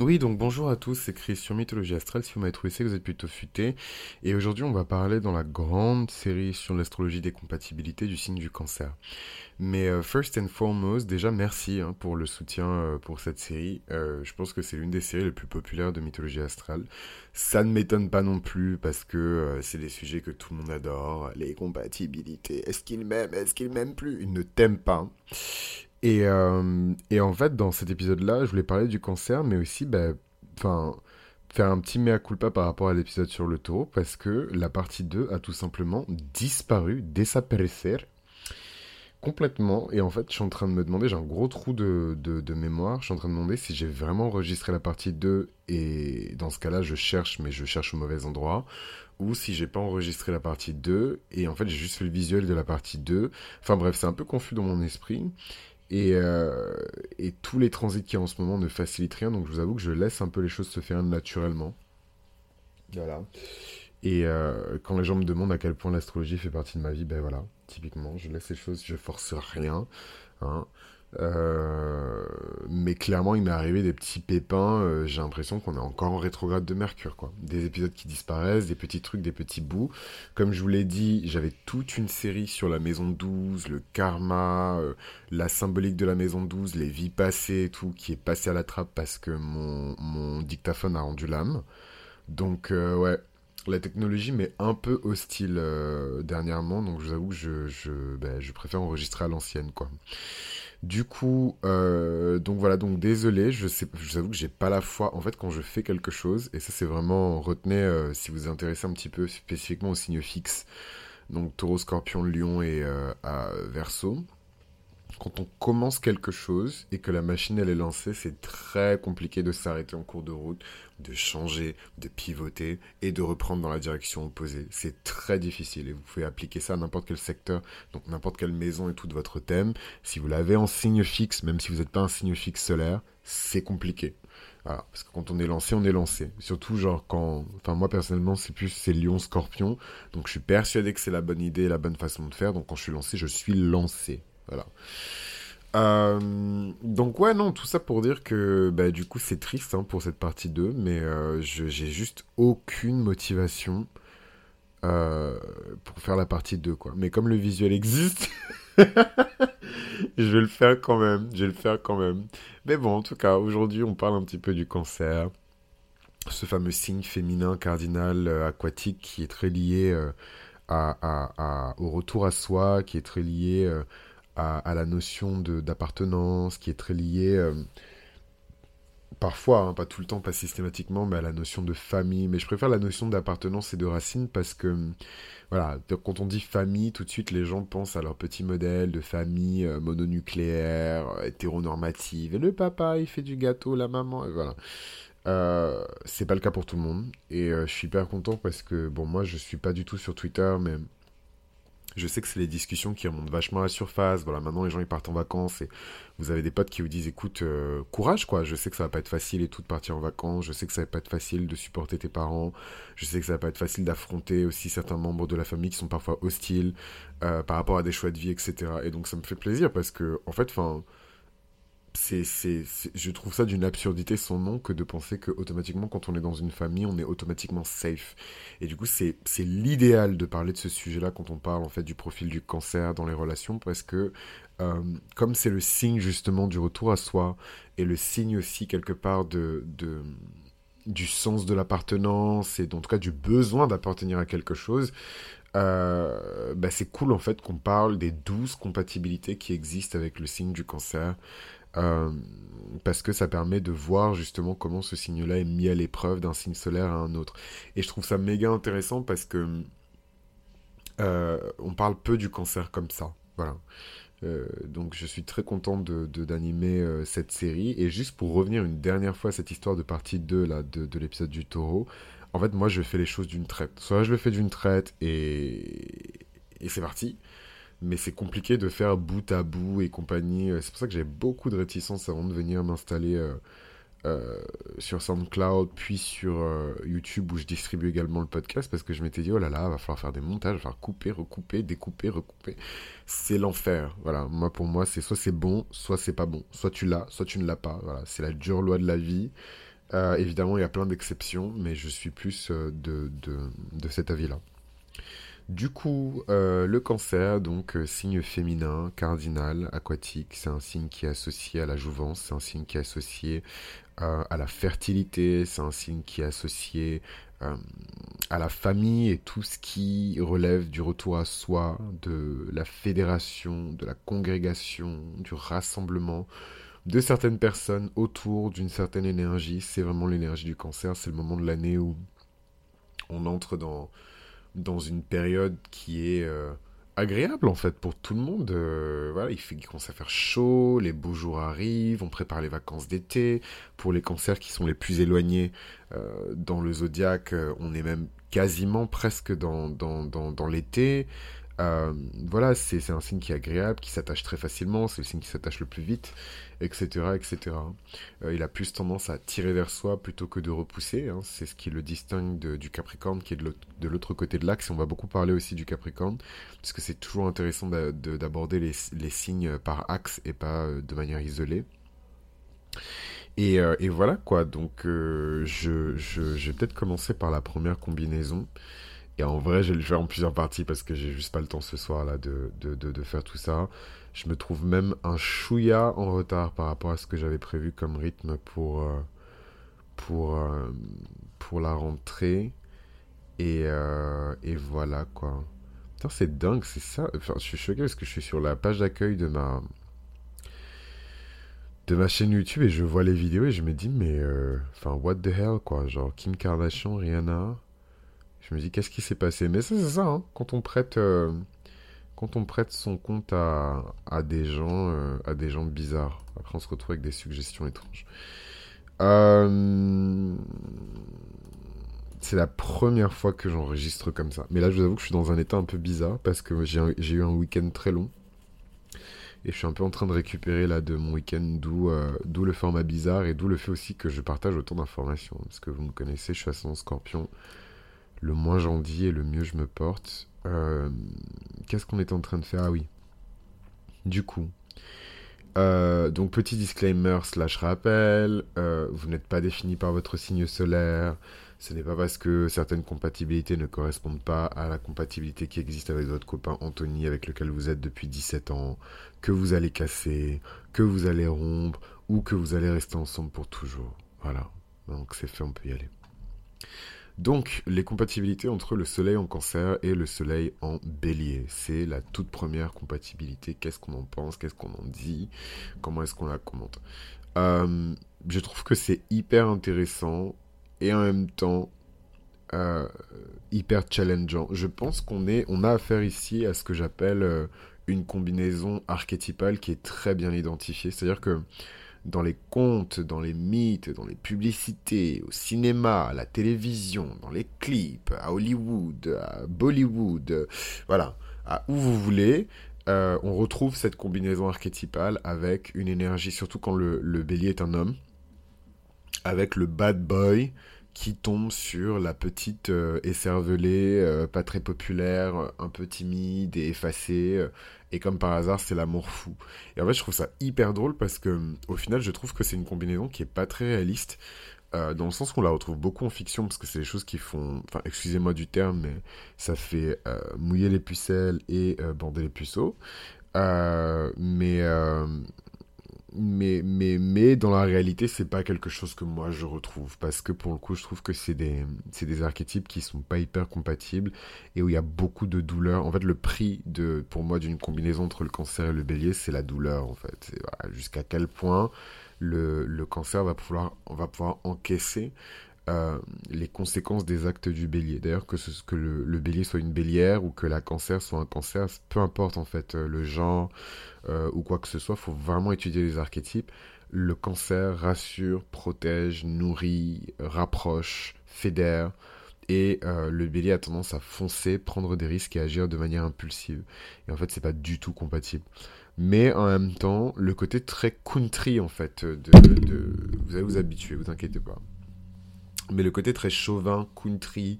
Oui, donc bonjour à tous, c'est Chris sur Mythologie Astrale. Si vous m'avez trouvé, c'est que vous êtes plutôt futé. Et aujourd'hui, on va parler dans la grande série sur l'astrologie des compatibilités du signe du cancer. Mais euh, first and foremost, déjà merci hein, pour le soutien euh, pour cette série. Euh, je pense que c'est l'une des séries les plus populaires de Mythologie Astrale. Ça ne m'étonne pas non plus parce que c'est des sujets que tout le monde adore. Les compatibilités. Est-ce qu'il m'aime Est-ce qu'il m'aime plus? Il ne t'aime pas. Et, euh, et, en fait, dans cet épisode-là, je voulais parler du cancer, mais aussi bah, faire un petit mea culpa par rapport à l'épisode sur le taureau, parce que la partie 2 a tout simplement disparu, desaparecer, complètement. Et en fait, je suis en train de me demander, j'ai un gros trou de, de, mémoire, je suis en train de demander si j'ai vraiment enregistré la partie 2, et dans ce cas-là, je cherche, mais je cherche au mauvais endroit, ou si j'ai pas enregistré la partie 2, et en fait, j'ai juste fait le visuel de la partie 2. Enfin bref, c'est un peu confus dans mon esprit. Et, euh, et, tous les transits qui en ce moment ne facilitent rien, donc je vous avoue que je laisse un peu les choses se faire naturellement. Voilà. Et euh, quand les gens me demandent à quel point l'astrologie fait partie de ma vie, ben voilà, typiquement, je laisse les choses, je force rien. Hein. Euh, mais clairement, il m'est arrivé des petits pépins. Euh, j'ai l'impression qu'on est encore en rétrograde de Mercure, quoi. Des épisodes qui disparaissent, des petits trucs, des petits bouts. Comme je vous l'ai dit, j'avais toute une série sur la maison 12, le karma, euh, la symbolique de la maison 12, les vies passées et tout, qui est passé à la trappe parce que mon, dictaphone a rendu l'âme. Donc, ouais, la technologie m'est un peu hostile dernièrement, donc je vous avoue je, ben, je préfère enregistrer à l'ancienne, quoi. Du coup, euh, donc voilà, donc désolé, je sais, je vous avoue que j'ai pas la foi. En fait, quand je fais quelque chose, et ça c'est vraiment, retenez, euh, si vous vous intéressez un petit peu spécifiquement au signe fixe, donc taureau, scorpion, lion et euh, à verso, quand on commence quelque chose et que la machine elle est lancée, c'est très compliqué de s'arrêter en cours de route, de changer, de pivoter et de reprendre dans la direction opposée. C'est très difficile et vous pouvez appliquer ça à n'importe quel secteur, donc n'importe quelle maison et tout de votre thème. Si vous l'avez en signe fixe, même si vous n'êtes pas un signe fixe solaire, c'est compliqué. parce que quand on est lancé, on est lancé. Surtout genre quand, enfin moi personnellement c'est plus c'est Lion Scorpion, donc je suis persuadé que c'est la bonne idée, la bonne façon de faire. Donc quand je suis lancé, je suis lancé. Voilà. Euh, donc ouais, non, tout ça pour dire que bah, du coup c'est triste hein, pour cette partie 2, mais euh, j'ai juste aucune motivation euh, pour faire la partie 2, quoi. Mais comme le visuel existe, je vais le faire quand même, je vais le faire quand même. Mais bon, en tout cas, aujourd'hui on parle un petit peu du cancer, ce fameux signe féminin cardinal aquatique qui est très lié à, au retour à soi, qui est très lié à, la notion d'appartenance, qui est très liée, euh, parfois, hein, pas tout le temps, pas systématiquement, mais à la notion de famille. Mais je préfère la notion d'appartenance et de racine parce que, voilà, quand on dit famille, tout de suite, les gens pensent à leur petit modèle de famille euh, mononucléaire, hétéronormative. Et le papa, il fait du gâteau, la maman, et voilà. Euh, c'est pas le cas pour tout le monde et je suis hyper content parce que bon moi je suis pas du tout sur Twitter mais je sais que c'est les discussions qui remontent vachement à la surface. Voilà, maintenant les gens ils partent en vacances et vous avez des potes qui vous disent écoute, euh, courage quoi. Je sais que ça va pas être facile et tout de partir en vacances. Je sais que ça va pas être facile de supporter tes parents. Je sais que ça va pas être facile d'affronter aussi certains membres de la famille qui sont parfois hostiles euh, par rapport à des choix de vie, etc. Et donc ça me fait plaisir parce que en fait, enfin c'est, c'est, je trouve ça d'une absurdité son nom que de penser que automatiquement quand on est dans une famille on est automatiquement safe. Et du coup c'est, c'est l'idéal de parler de ce sujet là quand on parle en fait du profil du cancer dans les relations parce que euh, comme c'est le signe justement du retour à soi et le signe aussi quelque part de, de du sens de l'appartenance et en tout cas du besoin d'appartenir à quelque chose euh, bah c'est cool en fait qu'on parle des douze compatibilités qui existent avec le signe du cancer euh, parce que ça permet de voir justement comment ce signe-là est mis à l'épreuve d'un signe solaire à un autre. Et je trouve ça méga intéressant parce que euh, on parle peu du cancer comme ça. Voilà. Euh, donc je suis très content de, d'animer cette série. Et juste pour revenir une dernière fois à cette histoire de partie 2 là, de, de l'épisode du taureau, en fait moi je fais les choses d'une traite. Soit je le fais d'une traite et, et c'est parti mais c'est compliqué de faire bout à bout et compagnie. Euh, c'est pour ça que j'ai beaucoup de réticence avant de venir m'installer euh, euh, sur SoundCloud, puis sur YouTube où je distribue également le podcast parce que je m'étais dit, oh là là, va falloir faire des montages, va falloir couper, recouper, découper, recouper. C'est l'enfer. Voilà, moi pour moi, c'est soit c'est bon, soit c'est pas bon. Soit tu l'as, soit tu ne l'as pas. Voilà, c'est la dure loi de la vie. Évidemment, il y a plein d'exceptions, mais je suis plus de, de, de cet avis-là. Du coup, euh, le cancer, donc euh, signe féminin, cardinal, aquatique, c'est un signe qui est associé à la jouvence, c'est un signe qui est associé euh, à la fertilité, c'est un signe qui est associé à la famille et tout ce qui relève du retour à soi, de la fédération, de la congrégation, du rassemblement de certaines personnes autour d'une certaine énergie. C'est vraiment l'énergie du cancer, c'est le moment de l'année où on entre dans dans une période qui est euh, agréable en fait pour tout le monde. Euh, voilà, il, commence à faire chaud, les beaux jours arrivent, on prépare les vacances d'été. Pour les cancers qui sont les plus éloignés euh, dans le zodiaque, on est même quasiment presque dans l'été. Euh, voilà, c'est un signe qui est agréable, qui s'attache très facilement, c'est le signe qui s'attache le plus vite, etc. etc. Euh, il a plus tendance à tirer vers soi plutôt que de repousser. Hein. c'est ce qui le distingue du Capricorne qui est de l'autre côté de l'axe. On va beaucoup parler aussi du Capricorne, puisque c'est toujours intéressant d'aborder les, signes par axe et pas euh, de manière isolée. Et, voilà quoi, donc je vais peut-être commencer par la première combinaison. Et en vrai, je vais le faire en plusieurs parties parce que j'ai juste pas le temps ce soir là de, faire tout ça. Je me trouve même un chouïa en retard par rapport à ce que j'avais prévu comme rythme pour, euh, pour, euh, pour la rentrée. Et, euh, et voilà quoi. Putain, c'est dingue, c'est ça. Enfin, je suis choqué parce que je suis sur la page d'accueil de ma de ma chaîne YouTube et je vois les vidéos et je me dis mais enfin what the hell quoi genre Kim Kardashian Rihanna je me dis, qu'est-ce qui s'est passé? Mais c'est ça, hein. quand on prête, euh, quand on prête son compte à, à des gens, euh, à des gens bizarres. Après, on se retrouve avec des suggestions étranges. Euh, c'est la première fois que j'enregistre comme ça. Mais là, je vous avoue que je suis dans un état un peu bizarre parce que j'ai eu un week-end très long. Et je suis un peu en train de récupérer là de mon week-end, d'où le format bizarre et d'où le fait aussi que je partage autant d'informations. Parce que vous me connaissez, je suis ascendant scorpion le moins j'en dis et le mieux je me porte. Euh, qu'est-ce qu'on est en train de faire? Ah oui. Du coup. Euh, donc petit disclaimer slash rappel, euh, vous n'êtes pas défini par votre signe solaire, ce n'est pas parce que certaines compatibilités ne correspondent pas à la compatibilité qui existe avec votre copain Anthony avec lequel vous êtes depuis 17 ans, que vous allez casser, que vous allez rompre ou que vous allez rester ensemble pour toujours. Voilà, donc c'est fait, on peut y aller. Donc, les compatibilités entre le soleil en cancer et le soleil en bélier. C'est la toute première compatibilité. Qu'est-ce qu'on en pense? Qu'est-ce qu'on en dit? Comment est-ce qu'on la commente? Euh, Je trouve que c'est hyper intéressant et en même temps euh, hyper challengeant. Je pense qu'on est, on a affaire ici à ce que j'appelle euh, une combinaison archétypale qui est très bien identifiée. C'est-à-dire que dans les contes, dans les mythes, dans les publicités, au cinéma, à la télévision, dans les clips, à Hollywood, à Bollywood, voilà, à où vous voulez, euh, on retrouve cette combinaison archétypale avec une énergie, surtout quand le, bélier est un homme, avec le bad boy qui tombe sur la petite euh, écervelée, euh, pas très populaire, un peu timide et effacée, et comme par hasard, c'est l'amour fou. Et en fait, je trouve ça hyper drôle parce que, au final, je trouve que c'est une combinaison qui est pas très réaliste. Euh, dans le sens qu'on la retrouve beaucoup en fiction, parce que c'est des choses qui font, enfin, excusez-moi du terme, mais ça fait euh, mouiller les pucelles et euh, bander les puceaux. mais mais, mais, mais dans la réalité, c'est pas quelque chose que moi je retrouve. Parce que pour le coup, je trouve que c'est des, c'est des archétypes qui sont pas hyper compatibles et où il y a beaucoup de douleur. En fait, le prix de, pour moi d'une combinaison entre le cancer et le bélier, c'est la douleur en fait. Voilà, Jusqu'à quel point le, le cancer va pouvoir, on va pouvoir encaisser euh, les conséquences des actes du bélier. D'ailleurs, que, le, bélier soit une bélière ou que la cancer soit un cancer, peu importe en fait euh, le genre euh, ou quoi que ce soit, faut vraiment étudier les archétypes. Le cancer rassure, protège, nourrit, rapproche, fédère. Et le bélier a tendance à foncer, prendre des risques et agir de manière impulsive. Et en fait, c'est pas du tout compatible mais en même temps le côté très country en fait de vous allez vous habituer, vous inquiétez pas. Mais le côté très chauvin, country,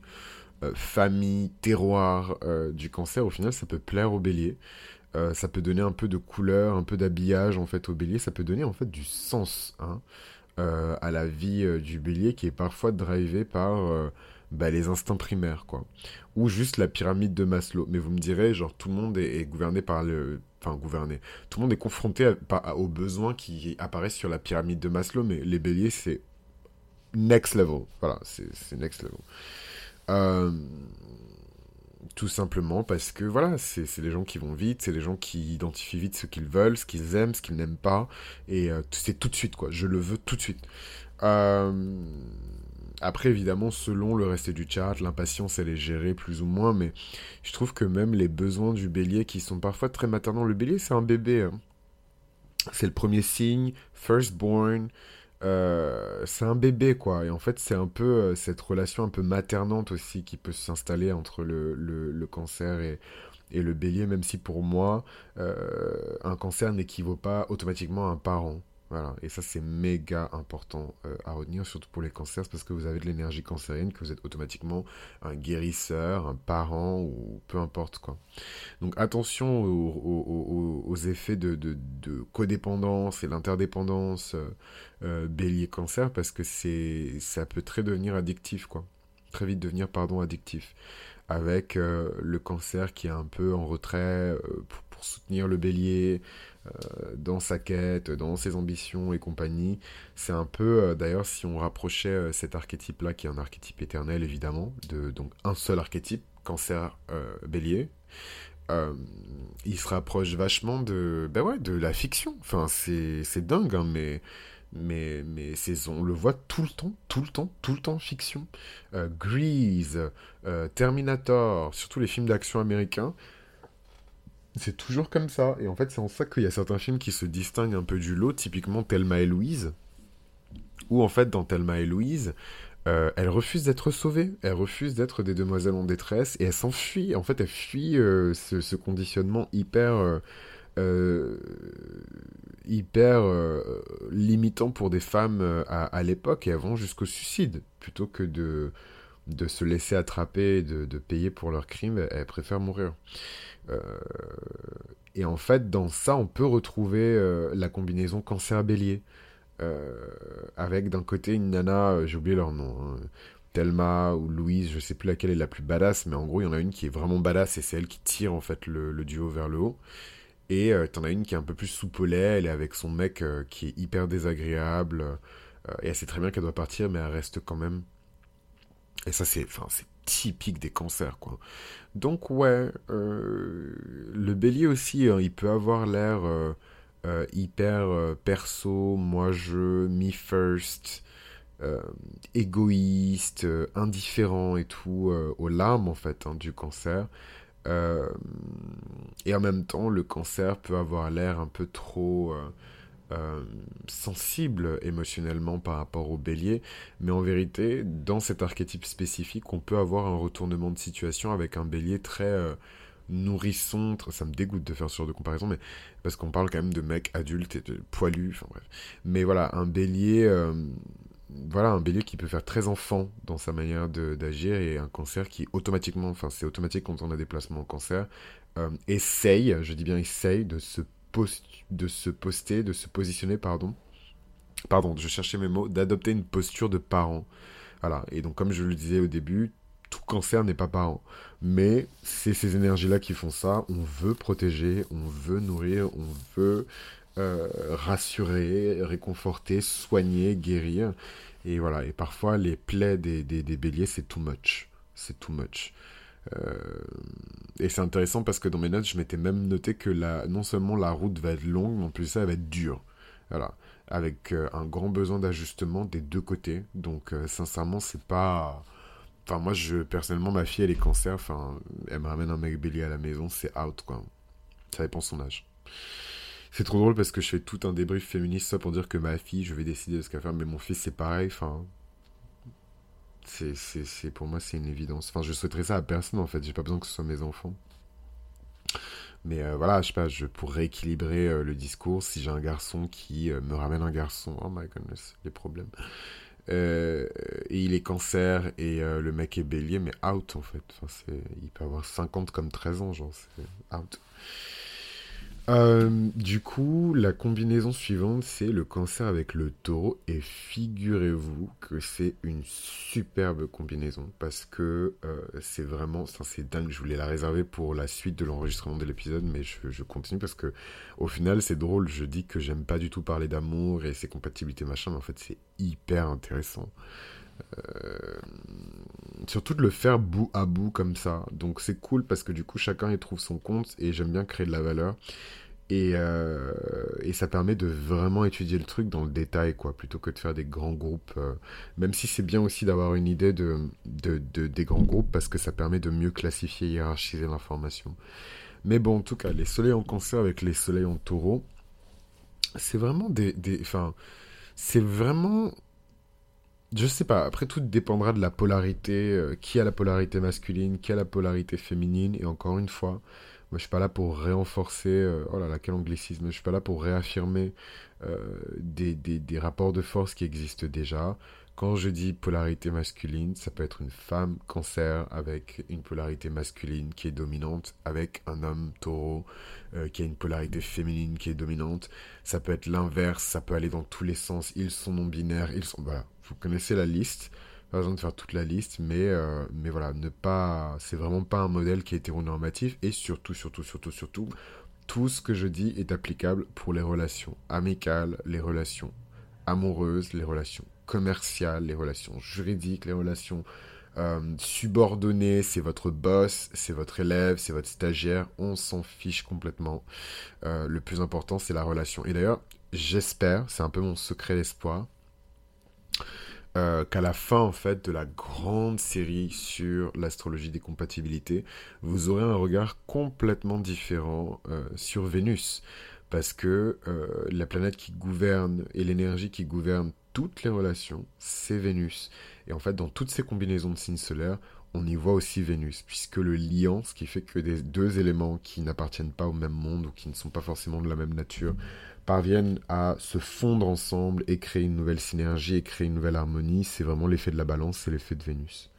euh, famille, terroir euh, du cancer, au final, ça peut plaire au bélier. Euh, ça peut donner un peu de couleur, un peu d'habillage en fait au bélier. Ça peut donner en fait du sens hein, à la vie du bélier qui est parfois drivé par bah, les instincts primaires, quoi. Ou juste la pyramide de Maslow. Mais vous me direz, genre, tout le monde est, gouverné par le... Enfin, gouverné. Tout le monde est confronté aux besoins qui apparaissent sur la pyramide de Maslow, mais les béliers, c'est next level. Voilà, c'est next level. Euh, tout simplement parce que voilà, c'est les gens qui vont vite, c'est les gens qui identifient vite ce qu'ils veulent, ce qu'ils aiment, ce qu'ils n'aiment pas, et euh, c'est tout de suite quoi. Je le veux tout de suite. Euh, après, évidemment, selon le reste du chart, l'impatience, elle est gérée plus ou moins, mais je trouve que même les besoins du bélier, qui sont parfois très maternants, le bélier, c'est un bébé. Hein. C'est le premier signe, firstborn, euh, c'est un bébé, quoi. Et en fait, c'est un peu euh, cette relation un peu maternante aussi qui peut s'installer entre le, cancer et, et, le bélier, même si pour moi, euh, un cancer n'équivaut pas automatiquement à un parent. Voilà, et ça c'est méga important euh, à retenir, surtout pour les cancers, parce que vous avez de l'énergie cancérienne, que vous êtes automatiquement un guérisseur, un parent, ou peu importe quoi. Donc attention aux, effets de, codépendance et l'interdépendance euh, euh, bélier-cancer, parce que ça peut très devenir addictif, quoi. Très vite devenir, pardon, addictif. Avec le cancer qui est un peu en retrait pour soutenir le bélier, dans sa quête, dans ses ambitions et compagnie. C'est un peu, euh, d'ailleurs, si on rapprochait euh, cet archétype-là, qui est un archétype éternel évidemment, de donc un seul archétype, cancer bélier, il se rapproche vachement de, ben ouais, de la fiction. Enfin, c'est dingue, hein, mais mais, mais on le voit tout le temps, tout le temps, tout le temps fiction. Grease, Terminator, surtout les films d'action américains, c'est toujours comme ça. Et en fait, c'est en ça qu'il y a certains films qui se distinguent un peu du lot, typiquement Thelma et Louise. Où en fait, dans Thelma et Louise, euh, elle refuse d'être sauvée, elle refuse d'être des demoiselles en détresse et elle s'enfuit. En fait, elle fuit euh, ce, conditionnement hyper, euh, hyper limitant pour des femmes à, l'époque et vont jusqu'au suicide plutôt que de, de se laisser attraper de, de payer pour leurs crimes. Elles préfèrent mourir. Euh, et en fait, dans ça, on peut retrouver euh, la combinaison cancer-bélier. Euh, avec d'un côté une nana, j'ai oublié leur nom, hein, Thelma ou Louise, je sais plus laquelle est la plus badass, mais en gros, il y en a une qui est vraiment badass et c'est elle qui tire en fait le, duo vers le haut. Et t'en as une qui est un peu plus soupolée, elle est avec son mec qui est hyper désagréable. et elle sait très bien qu'elle doit partir, mais elle reste quand même. Et ça, c'est, typique des cancers, quoi. Donc ouais, euh, le bélier aussi, hein, il peut avoir l'air euh, euh, hyper perso, moi je, me first, égoïste, indifférent et tout, aux larmes en fait hein, du cancer. et en même temps, le cancer peut avoir l'air un peu trop euh, sensible émotionnellement par rapport au bélier, mais en vérité, dans cet archétype spécifique, on peut avoir un retournement de situation avec un bélier très euh, nourrisson, ça me dégoûte de faire ce genre de comparaison, mais parce qu'on parle quand même de mecs adultes et de poilus, enfin bref. Mais voilà, un bélier, euh, voilà, un bélier qui peut faire très enfant dans sa manière d'agir et un cancer qui automatiquement, enfin c'est automatique quand on a des placements en cancer, essaye, je dis bien essaye de se de se poster, de se positionner, pardon. Pardon, je cherchais mes mots, d'adopter une posture de parent. Voilà. Et donc, comme je le disais au début, tout cancer n'est pas parent. Mais c'est ces énergies-là qui font ça. On veut protéger, on veut nourrir, on veut euh, rassurer, réconforter, soigner, guérir. Et voilà. Et parfois, les plaies des, des, des béliers, c'est too much. C'est too much. Euh, et c'est intéressant parce que dans mes notes, je m'étais même noté que la, non seulement la route va être longue, mais en plus ça, va être dure. Voilà. Avec euh, un grand besoin d'ajustement des deux côtés. Donc, euh, sincèrement, c'est pas. Enfin, moi, je, personnellement, ma fille, elle est cancer. Enfin, elle me ramène un mec bélier à la maison, c'est out, quoi. Ça dépend son âge. C'est trop drôle parce que je fais tout un débrief féministe, ça pour dire que ma fille, je vais décider de ce qu'elle va faire, mais mon fils, c'est pareil. Enfin, c'est, pour moi, c'est une évidence. Enfin, je souhaiterais ça à personne, en fait. J'ai pas besoin que ce soit mes enfants. Mais euh, voilà, je sais pas, pour rééquilibrer euh, le discours, si j'ai un garçon qui euh, me ramène un garçon, oh my goodness, les problèmes. et il est cancer et le mec est bélier, mais out en fait. Enfin, il peut avoir 50 comme 13 ans, genre, c'est out. Euh, du coup, la combinaison suivante, c'est le cancer avec le taureau. Et figurez-vous que c'est une superbe combinaison parce que euh, c'est vraiment, c'est dingue. Je voulais la réserver pour la suite de l'enregistrement de l'épisode, mais je, continue parce que au final, c'est drôle. Je dis que j'aime pas du tout parler d'amour et ses compatibilités machin, mais en fait, c'est hyper intéressant. Euh, surtout de le faire bout à bout comme ça. Donc c'est cool parce que du coup chacun y trouve son compte et j'aime bien créer de la valeur. Et, euh, et, ça permet de vraiment étudier le truc dans le détail, quoi, plutôt que de faire des grands groupes. Euh, même si c'est bien aussi d'avoir une idée de, de, des grands groupes, parce que ça permet de mieux classifier, hiérarchiser l'information. Mais bon, en tout cas, les soleils en cancer avec les soleils en taureau, c'est vraiment des... Enfin, c'est vraiment je sais pas, après tout dépendra de la polarité, euh, qui a la polarité masculine, qui a la polarité féminine, et encore une fois, moi je suis pas là pour réenforcer, euh, oh là là, quel anglicisme, je suis pas là pour réaffirmer euh, des, des, rapports de force qui existent déjà. Quand je dis polarité masculine, ça peut être une femme cancer avec une polarité masculine qui est dominante, avec un homme taureau qui a une polarité féminine qui est dominante. Ça peut être l'inverse, ça peut aller dans tous les sens. Ils sont non binaires, ils sont vous connaissez la liste. Pas besoin de faire toute la liste, mais, euh, voilà, ne pas. C'est vraiment pas un modèle qui est hétéronormatif. Et surtout, surtout, surtout, surtout, tout ce que je dis est applicable pour les relations amicales, les relations amoureuses, les relations commerciales, les relations juridiques, les relations euh, subordonnées. C'est votre boss, c'est votre élève, c'est votre stagiaire. On s'en fiche complètement. Euh, le plus important, c'est la relation. Et d'ailleurs, j'espère, c'est un peu mon secret d'espoir euh, qu'à la fin en fait de la grande série sur l'astrologie des compatibilités, vous aurez un regard complètement différent euh, sur Vénus. Parce que euh, la planète qui gouverne et l'énergie qui gouverne toutes les relations, c'est Vénus. Et en fait, dans toutes ces combinaisons de signes solaires, on y voit aussi Vénus, puisque le liant, ce qui fait que des deux éléments qui n'appartiennent pas au même monde ou qui ne sont pas forcément de la même nature, parviennent à se fondre ensemble et créer une nouvelle synergie et créer une nouvelle harmonie, c'est vraiment l'effet de la balance, c'est l'effet de Vénus.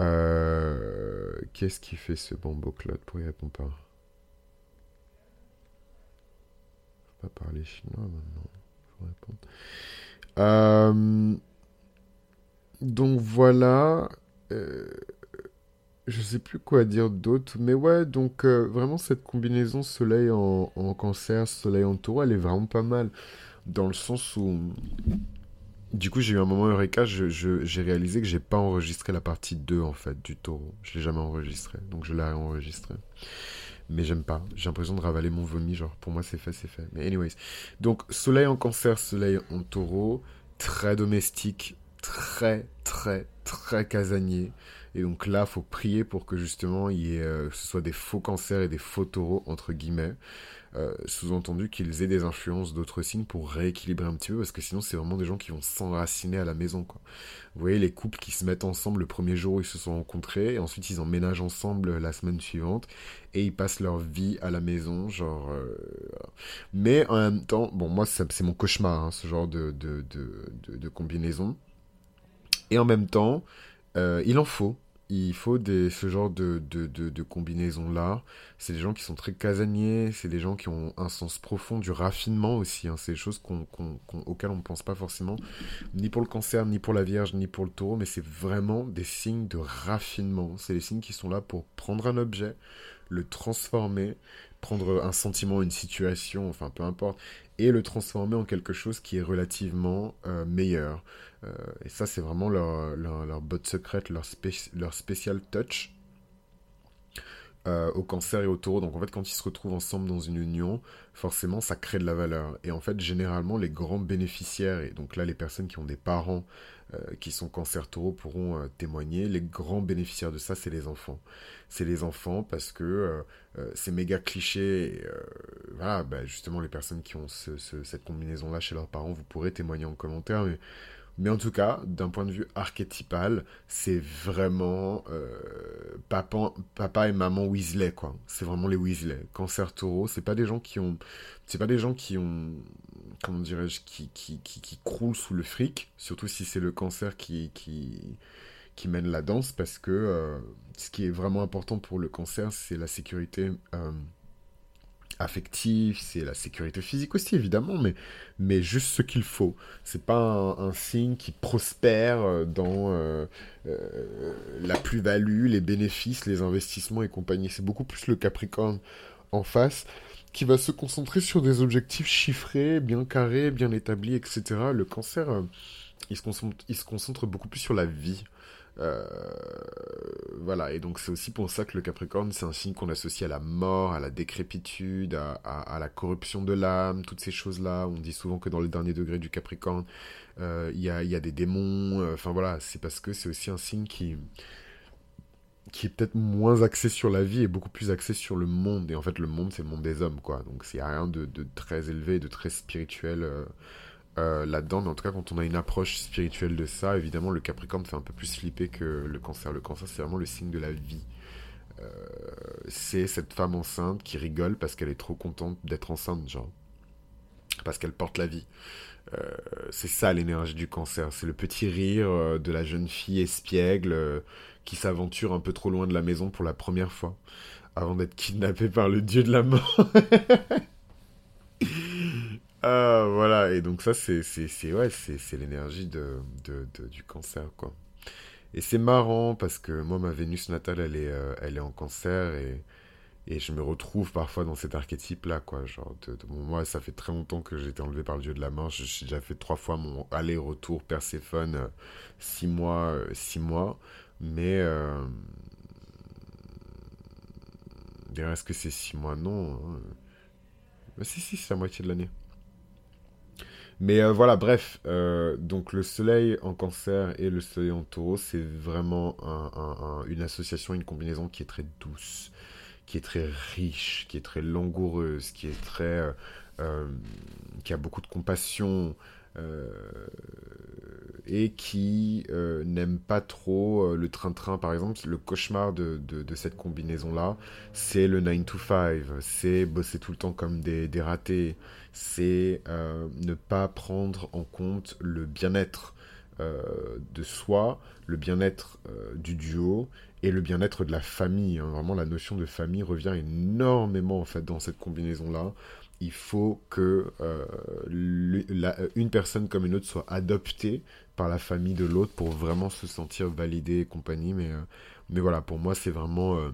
Euh, qu'est-ce qui fait ce bon Claude? Pour y répondre pas? Faut pas parler chinois maintenant. Faut répondre. Euh, donc voilà. Euh, je sais plus quoi dire d'autre, mais ouais, donc euh, vraiment cette combinaison soleil en, cancer, soleil en taureau, elle est vraiment pas mal. Dans le sens où, du coup, j'ai eu un moment Eureka, j'ai réalisé que j'ai pas enregistré la partie 2 en fait du taureau. Je l'ai jamais enregistré, donc je l'ai enregistré. Mais j'aime pas, j'ai l'impression de ravaler mon vomi, genre pour moi c'est fait, c'est fait. Mais anyways, donc soleil en cancer, soleil en taureau, très domestique, très très très casanier. Et donc là, faut prier pour que justement il y ait, euh, ce soit des faux cancers et des faux taureaux, entre guillemets. Euh, sous-entendu qu'ils aient des influences d'autres signes pour rééquilibrer un petit peu, parce que sinon c'est vraiment des gens qui vont s'enraciner à la maison. Vous voyez les couples qui se mettent ensemble le premier jour où ils se sont rencontrés, et ensuite ils emménagent ensemble la semaine suivante, et ils passent leur vie à la maison, genre... Euh, mais en même temps, bon moi c'est mon cauchemar, hein, ce genre de, de, de, combinaison. Et en même temps, il en faut il faut ce genre de, de, combinaison-là. C'est des gens qui sont très casaniers, c'est des gens qui ont un sens profond du raffinement aussi. Hein. C'est des choses auxquelles on ne pense pas forcément, ni pour le cancer, ni pour la Vierge, ni pour le taureau, mais c'est vraiment des signes de raffinement. C'est des signes qui sont là pour prendre un objet, le transformer, prendre un sentiment, une situation, enfin peu importe, et le transformer en quelque chose qui est relativement euh, meilleur. Euh, et ça, c'est vraiment leur, leur, leur botte secrète, leur, leur spécial touch. Euh, au cancer et au taureau. Donc en fait, quand ils se retrouvent ensemble dans une union, forcément, ça crée de la valeur. Et en fait, généralement, les grands bénéficiaires, et donc là, les personnes qui ont des parents euh, qui sont cancer taureau pourront témoigner, les grands bénéficiaires de ça, c'est les enfants. C'est les enfants parce que c'est méga cliché. Voilà, bah, justement, les personnes qui ont cette combinaison-là chez leurs parents, vous pourrez témoigner en commentaire, mais Mais en tout cas, d'un point de vue archétypal, c'est vraiment euh, papa, et maman Weasley, quoi. C'est vraiment les Weasley. Cancer taureau, c'est pas des gens qui ont. C'est pas des gens qui ont. Comment dirais-je qui, qui, qui, croulent sous le fric, surtout si c'est le cancer qui, qui, qui mène la danse, parce que euh, ce qui est vraiment important pour le cancer, c'est la sécurité. Euh, affectif, c'est la sécurité physique aussi évidemment, mais, mais juste ce qu'il faut. C'est pas un, signe qui prospère euh, dans euh, euh, la plus-value, les bénéfices, les investissements et compagnie. C'est beaucoup plus le Capricorne en face qui va se concentrer sur des objectifs chiffrés, bien carrés, bien établis, etc. Le cancer, il, se concentre, il se concentre beaucoup plus sur la vie. Euh, voilà, et donc c'est aussi pour ça que le Capricorne, c'est un signe qu'on associe à la mort, à la décrépitude, à, la corruption de l'âme, toutes ces choses-là. On dit souvent que dans le dernier degré du Capricorne, euh, il y, a, des démons. Euh, enfin voilà, c'est parce que c'est aussi un signe qui est peut-être moins axé sur la vie et beaucoup plus axé sur le monde. Et en fait, le monde, c'est le monde des hommes, quoi. Donc, il n'y a rien de, très élevé, de très spirituel là-dedans, mais en tout cas, quand on a une approche spirituelle de ça, évidemment, le Capricorne fait un peu plus flipper que le Cancer. Le Cancer, c'est vraiment le signe de la vie. Euh, c'est cette femme enceinte qui rigole parce qu'elle est trop contente d'être enceinte, genre. Parce qu'elle porte la vie. Euh, c'est ça l'énergie du cancer. C'est le petit rire de la jeune fille espiègle qui s'aventure un peu trop loin de la maison pour la première fois avant d'être kidnappée par le dieu de la mort. Ah, voilà, et donc ça, c'est, ouais, l'énergie de, de, du cancer, quoi. Et c'est marrant parce que moi, ma Vénus natale, elle est, euh, elle est en cancer et, et je me retrouve parfois dans cet archétype-là, quoi. Genre, de, moi, ça fait très longtemps que j'ai été enlevé par le dieu de la mort. J'ai déjà fait trois fois mon aller-retour Perséphone, euh, six mois, euh, six mois. Mais, euh, est-ce que c'est six mois? Non. Hein. Mais si, si, c'est la moitié de l'année. Mais euh, voilà, bref, euh, donc le soleil en cancer et le soleil en taureau, c'est vraiment une association, une combinaison qui est très douce, qui est très riche, qui est très langoureuse, qui est très... Euh, qui a beaucoup de compassion, et qui euh, n'aime pas trop euh, le train-train. Par exemple, le cauchemar de, cette combinaison-là, c'est le 9 to 5, c'est bosser tout le temps comme des, ratés, c'est euh, ne pas prendre en compte le bien-être de soi, le bien-être du duo et le bien-être de la famille. Hein. Vraiment, la notion de famille revient énormément en fait dans cette combinaison-là il faut que euh, une personne comme une autre soit adoptée par la famille de l'autre pour vraiment se sentir validée et compagnie. Mais, euh, mais voilà, pour moi, c'est vraiment euh,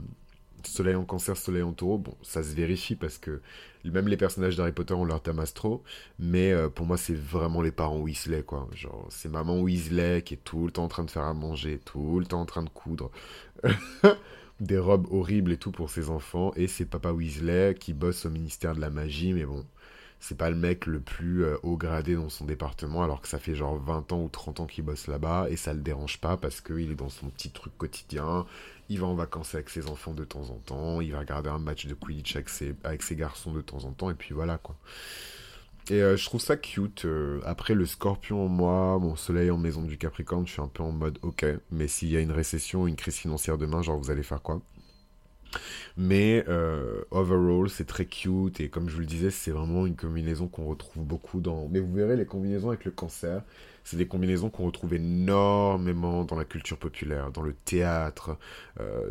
Soleil en cancer, Soleil en taureau. Bon, ça se vérifie parce que même les personnages d'Harry Potter ont leur thème astro. Mais pour moi, c'est vraiment les parents Weasley, quoi. Genre, c'est maman Weasley qui est tout le temps en train de faire à manger, tout le temps en train de coudre. des robes horribles et tout pour ses enfants. Et c'est Papa Weasley qui bosse au ministère de la magie, mais bon, c'est pas le mec le plus euh, haut gradé dans son département, alors que ça fait genre 20 ans ou 30 ans qu'il bosse là-bas, et ça le dérange pas parce qu'il est dans son petit truc quotidien. Il va en vacances avec ses enfants de temps en temps, il va regarder un match de Quidditch avec ses, avec ses garçons de temps en temps, et puis voilà quoi. Et euh, je trouve ça cute. Euh, après le scorpion en moi, mon soleil en maison du Capricorne, je suis un peu en mode ok. Mais s'il y a une récession, une crise financière demain, genre vous allez faire quoi? Mais euh, overall, c'est très cute et comme je vous le disais, c'est vraiment une combinaison qu'on retrouve beaucoup dans. Mais vous verrez, les combinaisons avec le cancer, c'est des combinaisons qu'on retrouve énormément dans la culture populaire, dans le théâtre,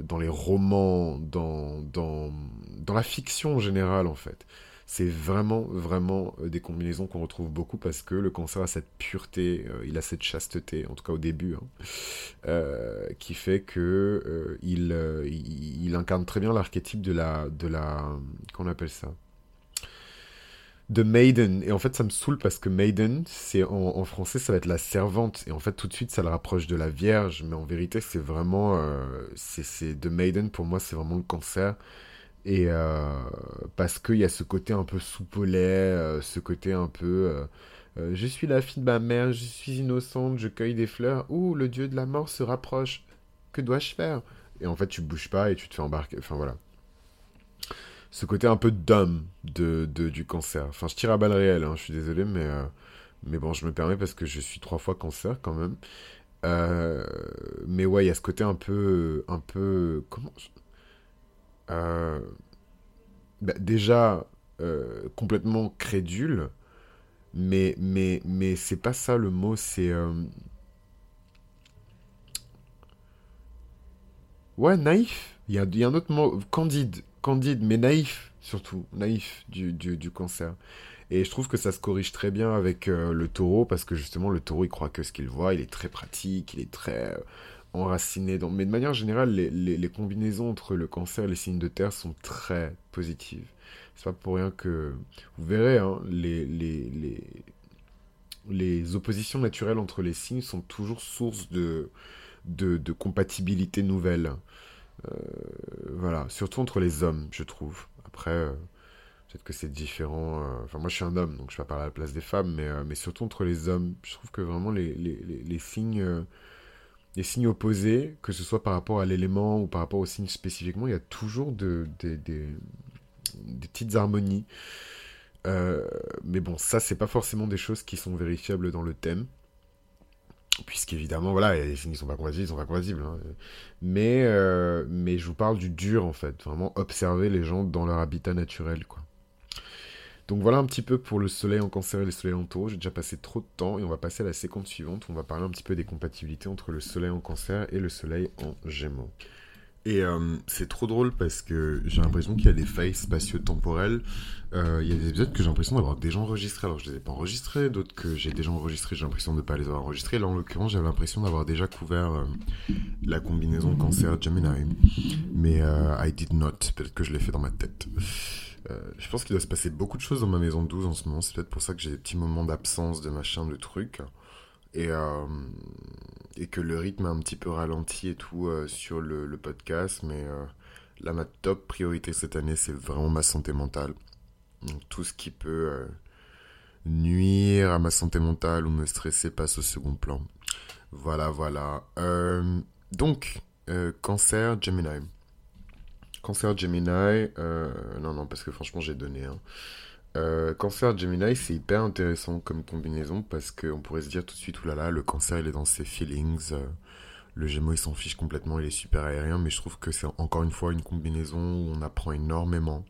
dans les romans, dans, dans, dans la fiction en général en fait c'est vraiment, vraiment euh, des combinaisons qu'on retrouve beaucoup parce que le cancer a cette pureté, euh, il a cette chasteté, en tout cas au début, hein, euh, qui fait que il, incarne très bien l'archétype de la, de la, qu'on appelle ça de Maiden. Et en fait, ça me saoule parce que Maiden, c'est en, français, ça va être la servante. Et en fait, tout de suite, ça le rapproche de la Vierge. Mais en vérité, c'est vraiment. c'est de Maiden, pour moi, c'est vraiment le cancer. Et euh, parce qu'il y a ce côté un peu soupolé, euh, ce côté un peu euh, je suis la fille de ma mère, je suis innocente, je cueille des fleurs. Ouh, le dieu de la mort se rapproche. Que dois-je faire? Et en fait, tu bouges pas et tu te fais embarquer. Enfin voilà. Ce côté un peu d'homme de, du cancer. Enfin, je tire à balles réelles, hein, je suis désolé, mais bon, je me permets parce que je suis trois fois cancer quand même. Mais ouais, il y a ce côté un peu. Un peu. Comment. Euh, bah, déjà, euh, complètement crédule. Mais, mais, mais c'est pas ça le mot, c'est. Ouais, naïf. Il y a, y a un autre mot. Candide. Candide, mais naïf, surtout. Naïf du, du, du cancer. Et je trouve que ça se corrige très bien avec euh, le taureau, parce que justement, le taureau, il croit que ce qu'il voit, il est très pratique, il est très euh, enraciné. Mais de manière générale, les, combinaisons entre le cancer et les signes de terre sont très positives. C'est pas pour rien que. Vous verrez, hein, les, oppositions naturelles entre les signes sont toujours source de, compatibilité nouvelle. Euh, voilà, surtout entre les hommes, je trouve. Après. Peut-être que c'est différent. Euh, enfin, moi, je suis un homme, donc je vais pas parler à la place des femmes, mais, euh, surtout entre les hommes. Je trouve que vraiment les, signes, euh, les signes opposés, que ce soit par rapport à l'élément ou par rapport au signe spécifiquement, il y a toujours de, des, petites harmonies. mais bon, ça, c'est pas forcément des choses qui sont vérifiables dans le thème. Puisqu'évidemment, voilà, les signes sont pas compatibles, ils sont pas compatibles. Hein. Mais, mais je vous parle du dur, en fait. Vraiment observer les gens dans leur habitat naturel, quoi. Donc voilà un petit peu pour le soleil en cancer et le soleil en taureau. J'ai déjà passé trop de temps et on va passer à la séquence suivante. on va parler un petit peu des compatibilités entre le soleil en cancer et le soleil en gémeaux. Et euh, c'est trop drôle parce que j'ai l'impression qu'il y a des failles spatio-temporelles. Euh, il y a des épisodes que j'ai l'impression d'avoir déjà enregistrés. Alors je les ai pas enregistrés, d'autres que j'ai déjà enregistrés, j'ai l'impression de ne pas les avoir enregistrés. Là en l'occurrence, j'avais l'impression d'avoir déjà couvert euh, la combinaison cancer-Gemini. Mais I did not. Peut-être que je l'ai fait dans ma tête. Euh, je pense qu'il doit se passer beaucoup de choses dans ma maison de 12 en ce moment. C'est peut-être pour ça que j'ai des petits moments d'absence de machin, de trucs. Et, euh, que le rythme a un petit peu ralenti et tout euh, sur le, podcast. Mais là, ma top priorité cette année, c'est vraiment ma santé mentale. Donc tout ce qui peut nuire à ma santé mentale ou me stresser passe au second plan. Voilà, voilà. donc, cancer, Gemini. Cancer Gemini, euh, non, non, parce que franchement, j'ai donné. Euh, cancer Gemini, c'est hyper intéressant comme combinaison parce qu'on pourrait se dire tout de suite, oulala, le cancer, il est dans ses feelings. Euh, le Gémeaux, il s'en fiche complètement, il est super aérien, mais je trouve que c'est encore une fois une combinaison où on apprend énormément.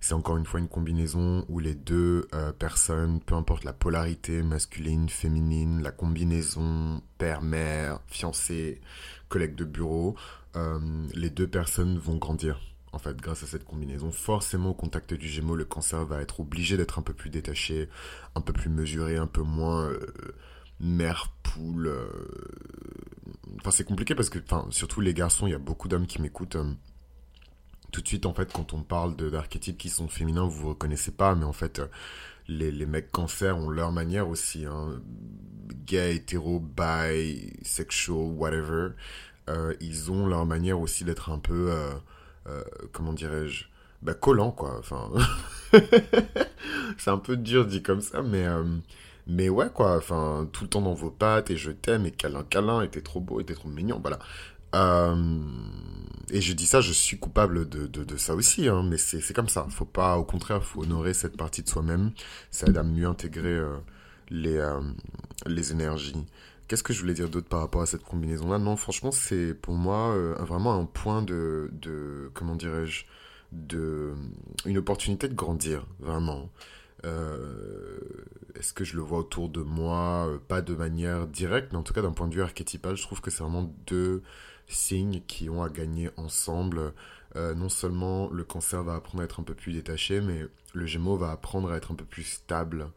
C'est encore une fois une combinaison où les deux personnes, peu importe la polarité masculine, féminine, la combinaison père-mère, fiancé, collègue de bureau, les deux personnes vont grandir en fait, grâce à cette combinaison, forcément au contact du Gémeaux, le cancer va être obligé d'être un peu plus détaché, un peu plus mesuré, un peu moins euh, mère poule. Euh. Enfin, c'est compliqué parce que, enfin, surtout les garçons, il y a beaucoup d'hommes qui m'écoutent. Euh. tout de suite, en fait, quand on parle d'archétypes qui sont féminins, vous ne reconnaissez pas, mais en fait, les, les, mecs cancer ont leur manière aussi. Hein. Gay, hétéro, bi, sexual, whatever. ils ont leur manière aussi d'être un peu euh, comment dirais-je, bah, collant, quoi. Enfin, c'est un peu dur dit comme ça, mais, euh, mais ouais, quoi. Enfin, tout le temps dans vos pattes, et je t'aime, et câlin, câlin, et trop beau, et trop mignon, voilà. Euh, et je dis ça, je suis coupable de, de, de ça aussi, hein, mais c'est comme ça. Faut pas, au contraire, faut honorer cette partie de soi-même. Ça aide à mieux intégrer les, les énergies. Qu'est-ce que je voulais dire d'autre par rapport à cette combinaison-là? Non, franchement, c'est pour moi euh, vraiment un point de, de comment dirais-je, de une opportunité de grandir, vraiment. Euh, est-ce que je le vois autour de moi? Euh, Pas de manière directe, mais en tout cas d'un point de vue archétypal, je trouve que c'est vraiment deux signes qui ont à gagner ensemble. non seulement le cancer va apprendre à être un peu plus détaché, mais le gémeau va apprendre à être un peu plus stable euh,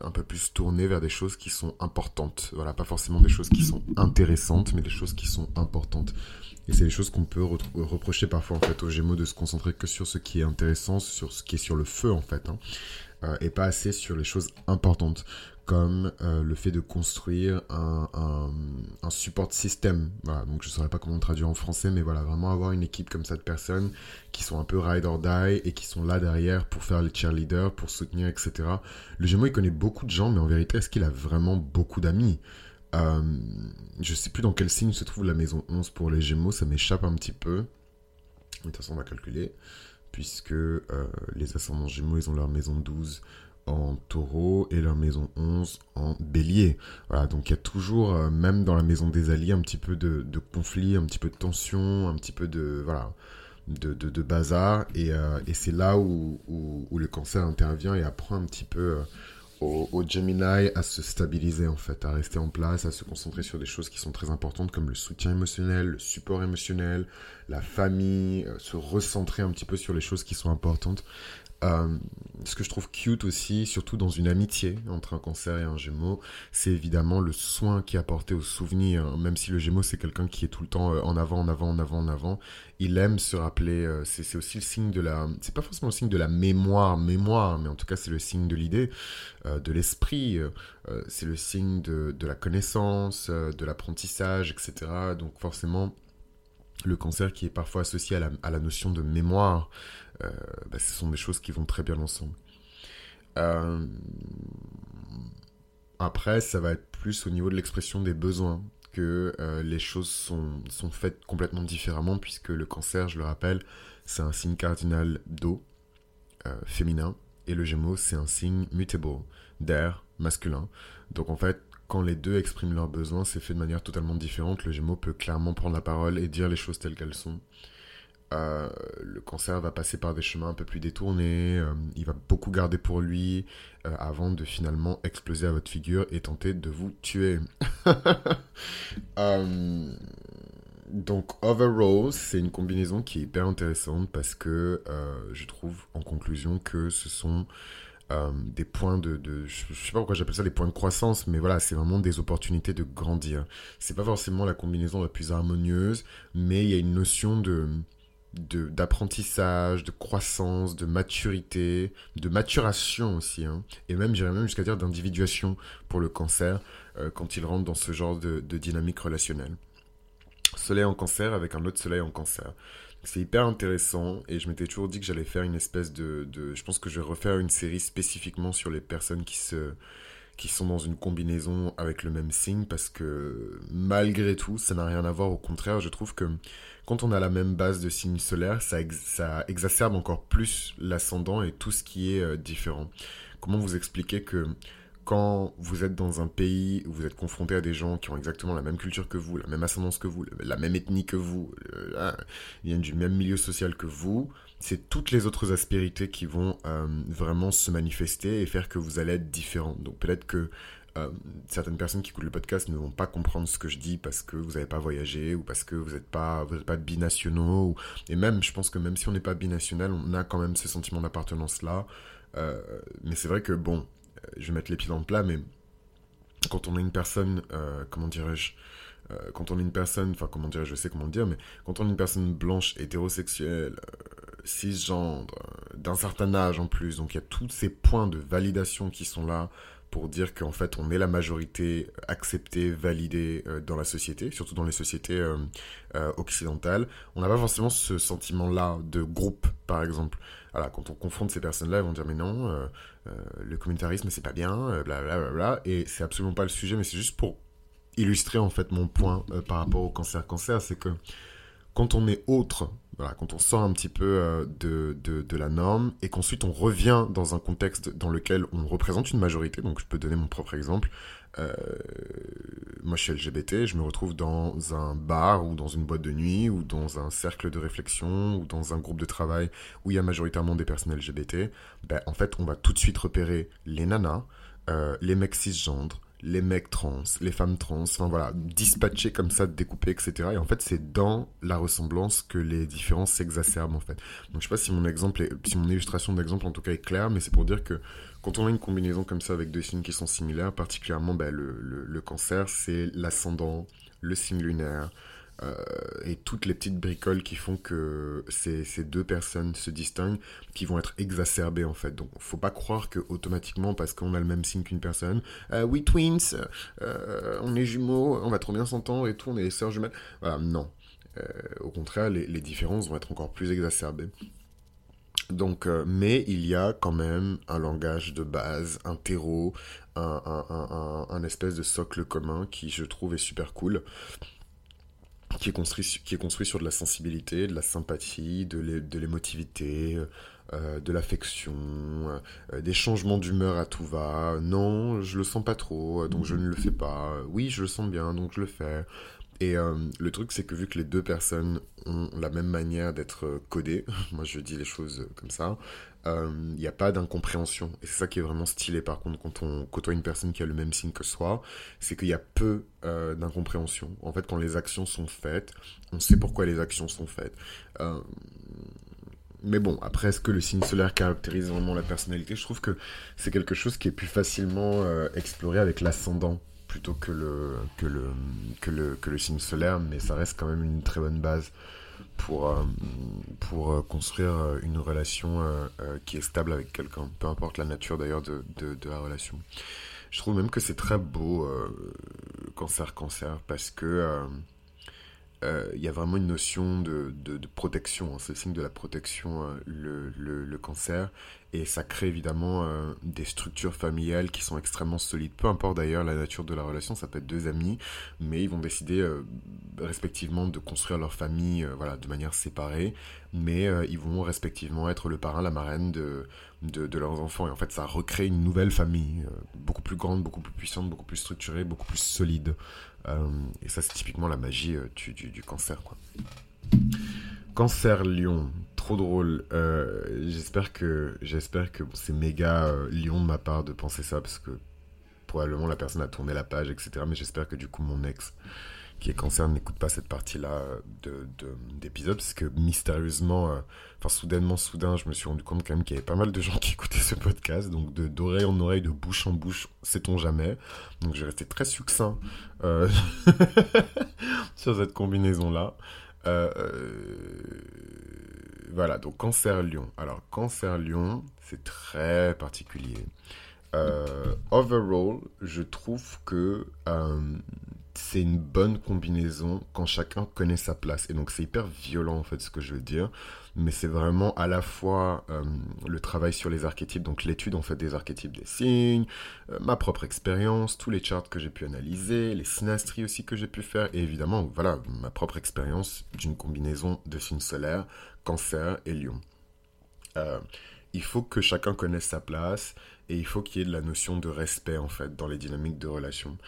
un peu plus tourné vers des choses qui sont importantes. Voilà, pas forcément des choses qui sont intéressantes, mais des choses qui sont importantes. Et c'est des choses qu'on peut reprocher parfois en fait aux Gémeaux de se concentrer que sur ce qui est intéressant, sur ce qui est sur le feu en fait, hein, euh, et pas assez sur les choses importantes comme euh, le fait de construire un, support système. Voilà, donc je ne saurais pas comment traduire en français, mais voilà, vraiment avoir une équipe comme ça de personnes qui sont un peu ride or die et qui sont là derrière pour faire les cheerleaders, pour soutenir, etc. Le Gémeaux, il connaît beaucoup de gens, mais en vérité, est-ce qu'il a vraiment beaucoup d'amis? Euh, Je ne sais plus dans quel signe se trouve la maison 11 pour les Gémeaux, ça m'échappe un petit peu. De toute façon, on va calculer, puisque euh, les ascendants Gémeaux, ils ont leur maison 12 en taureau et leur maison 11 en bélier. Voilà, donc il y a toujours, euh, même dans la maison des alliés, un petit peu de, conflit, un petit peu de tension, un petit peu de, voilà, de, bazar. Et, euh, et c'est là où, le cancer intervient et apprend un petit peu au, Gemini à se stabiliser en fait, à rester en place, à se concentrer sur des choses qui sont très importantes comme le soutien émotionnel, le support émotionnel, la famille, euh, se recentrer un petit peu sur les choses qui sont importantes. Euh, ce que je trouve cute aussi, surtout dans une amitié entre un cancer et un gémeau, c'est évidemment le soin qui est apporté au souvenir. Même si le gémeau, c'est quelqu'un qui est tout le temps euh, en avant, en avant, en avant, en avant, il aime se rappeler. Euh, c'est aussi le signe de la. C'est pas forcément le signe de la mémoire, mémoire, mais en tout cas, c'est le signe de l'idée, de l'esprit. c'est le signe de, la connaissance, de l'apprentissage, etc. Donc, forcément le cancer qui est parfois associé à la, notion de mémoire, bah, ce sont des choses qui vont très bien ensemble. Euh, après, ça va être plus au niveau de l'expression des besoins que euh, les choses sont, sont faites complètement différemment, puisque le cancer, je le rappelle, c'est un signe cardinal d'eau, féminin, et le gémeaux, c'est un signe mutable, d'air, masculin. Donc en fait, quand les deux expriment leurs besoins, c'est fait de manière totalement différente. Le Gémeaux peut clairement prendre la parole et dire les choses telles qu'elles sont. Euh, le cancer va passer par des chemins un peu plus détournés, euh, il va beaucoup garder pour lui euh, avant de finalement exploser à votre figure et tenter de vous tuer. donc overall, c'est une combinaison qui est hyper intéressante parce que je trouve en conclusion que ce sont des points de, de je, sais pas pourquoi j'appelle ça des points de croissance, mais voilà, c'est vraiment des opportunités de grandir. C'est pas forcément la combinaison la plus harmonieuse, mais il y a une notion de d'apprentissage, de, croissance, de maturité, de maturation aussi, hein. et même, j'irais même jusqu'à dire d'individuation pour le cancer euh, quand il rentre dans ce genre de, de dynamique relationnelle. Soleil en cancer avec un autre soleil en cancer. C'est hyper intéressant et je m'étais toujours dit que j'allais faire une espèce de, de, Je pense que je vais refaire une série spécifiquement sur les personnes qui se qui sont dans une combinaison avec le même signe parce que malgré tout, ça n'a rien à voir. Au contraire, je trouve que quand on a la même base de signe solaire, ça, exacerbe encore plus l'ascendant et tout ce qui est euh, différent. Comment vous expliquer que quand vous êtes dans un pays où vous êtes confronté à des gens qui ont exactement la même culture que vous, la même ascendance que vous, la même ethnie que vous, euh, ils viennent du même milieu social que vous, c'est toutes les autres aspérités qui vont euh, vraiment se manifester et faire que vous allez être différent. Donc peut-être que euh, certaines personnes qui écoutent le podcast ne vont pas comprendre ce que je dis parce que vous n'avez pas voyagé ou parce que vous n'êtes pas, pas binationaux. Et même, je pense que même si on n'est pas binational, on a quand même ce sentiment d'appartenance-là. mais c'est vrai que, bon, je vais mettre les pieds dans le plat, mais quand on est une personne, euh, comment dirais-je, euh, quand on est une personne, enfin comment dirais-je, je sais comment dire, mais quand on est une personne blanche, hétérosexuelle, euh, cisgendre, d'un certain âge en plus, donc il y a tous ces points de validation qui sont là pour dire qu'en fait on est la majorité acceptée, validée dans la société, surtout dans les sociétés occidentales. On n'a pas forcément ce sentiment-là de groupe, par exemple. Voilà, quand on confronte ces personnes-là, elles vont dire mais non, euh, le communautarisme c'est pas bien, blablabla. Euh, et c'est absolument pas le sujet, mais c'est juste pour illustrer en fait mon point euh, par rapport au cancer. Cancer, c'est que quand on est autre, quand on sort un petit peu de, de, de, la norme et qu'ensuite on revient dans un contexte dans lequel on représente une majorité, donc je peux donner mon propre exemple, euh, moi, je suis LGBT, je me retrouve dans un bar ou dans une boîte de nuit ou dans un cercle de réflexion ou dans un groupe de travail où il y a majoritairement des personnes LGBT. Ben, en fait, on va tout de suite repérer les nanas, euh, les mecs cisgendres, les mecs trans, les femmes trans, enfin voilà, dispatchés comme ça, découpés, etc. Et en fait, c'est dans la ressemblance que les différences s'exacerbent, en fait. Donc, je sais pas si mon exemple, est, si mon illustration d'exemple, en tout cas, est claire, mais c'est pour dire que quand on a une combinaison comme ça avec deux signes qui sont similaires, particulièrement ben, le, cancer, c'est l'ascendant, le signe lunaire, euh, et toutes les petites bricoles qui font que ces, deux personnes se distinguent, qui vont être exacerbées en fait. Donc faut pas croire que automatiquement parce qu'on a le même signe qu'une personne, euh, oui twins, euh, on est jumeaux, on va trop bien s'entendre et tout, on est les sœurs jumelles. Non. au contraire, les, différences vont être encore plus exacerbées. Donc, euh, mais il y a quand même un langage de base, un terreau, un, espèce de socle commun qui, je trouve, est super cool. Qui est construit, qui est construit sur de la sensibilité, de la sympathie, de l'émotivité, euh, de l'affection, euh, des changements d'humeur à tout va. Non, je le sens pas trop, donc je ne le fais pas. Oui, je le sens bien, donc je le fais. Et euh, le truc, c'est que vu que les deux personnes ont la même manière d'être codées, moi je dis les choses comme ça, il n'y a pas d'incompréhension. Et c'est ça qui est vraiment stylé par contre quand on côtoie une personne qui a le même signe que soi, c'est qu'il y a peu d'incompréhension. En fait, quand les actions sont faites, on sait pourquoi les actions sont faites. Mais bon, après, est-ce que le signe solaire caractérise vraiment la personnalité? Je trouve que c'est quelque chose qui est plus facilement euh, exploré avec l'ascendant plutôt que, le, que le signe solaire, mais ça reste quand même une très bonne base pour, euh, pour euh, construire une relation qui est stable avec quelqu'un, peu importe la nature d'ailleurs de, de, la relation. Je trouve même que c'est très beau, cancer-cancer, parce que euh, il y a vraiment une notion de, de, protection. Hein. C'est le signe de la protection, euh, le, le, cancer. Et ça crée évidemment euh, des structures familiales qui sont extrêmement solides. Peu importe d'ailleurs la nature de la relation, ça peut être deux amis, mais ils vont décider respectivement de construire leur famille voilà, de manière séparée. Mais ils vont respectivement être le parrain, la marraine de, de, leurs enfants. Et en fait, ça recrée une nouvelle famille, beaucoup plus grande, beaucoup plus puissante, beaucoup plus structurée, beaucoup plus solide. Euh, et ça, c'est typiquement la magie euh, du, cancer. Cancer Lion, trop drôle. Euh, j'espère que j'espère que c'est méga Lion de ma part de penser ça parce que probablement la personne a tourné la page, etc. Mais j'espère que du coup mon ex qui est cancer n'écoute pas cette partie-là d'épisode, de, parce que mystérieusement, euh, enfin soudainement, soudain, je me suis rendu compte quand même qu'il y avait pas mal de gens qui écoutaient ce podcast, donc d'oreille en oreille, de bouche en bouche, sait-on jamais. Donc je vais rester très succinct euh, sur cette combinaison-là. Euh, voilà, donc cancer lion. Alors cancer lion, c'est très particulier. overall, je trouve que c'est une bonne combinaison quand chacun connaît sa place. Et donc c'est hyper violent en fait ce que je veux dire, mais c'est vraiment à la fois euh, le travail sur les archétypes, donc l'étude en fait des archétypes des signes, euh, ma propre expérience, tous les charts que j'ai pu analyser, les synastries aussi que j'ai pu faire, et évidemment voilà ma propre expérience d'une combinaison de signes solaires, cancer et lion. Euh, il faut que chacun connaisse sa place et il faut qu'il y ait de la notion de respect en fait dans les dynamiques de relation.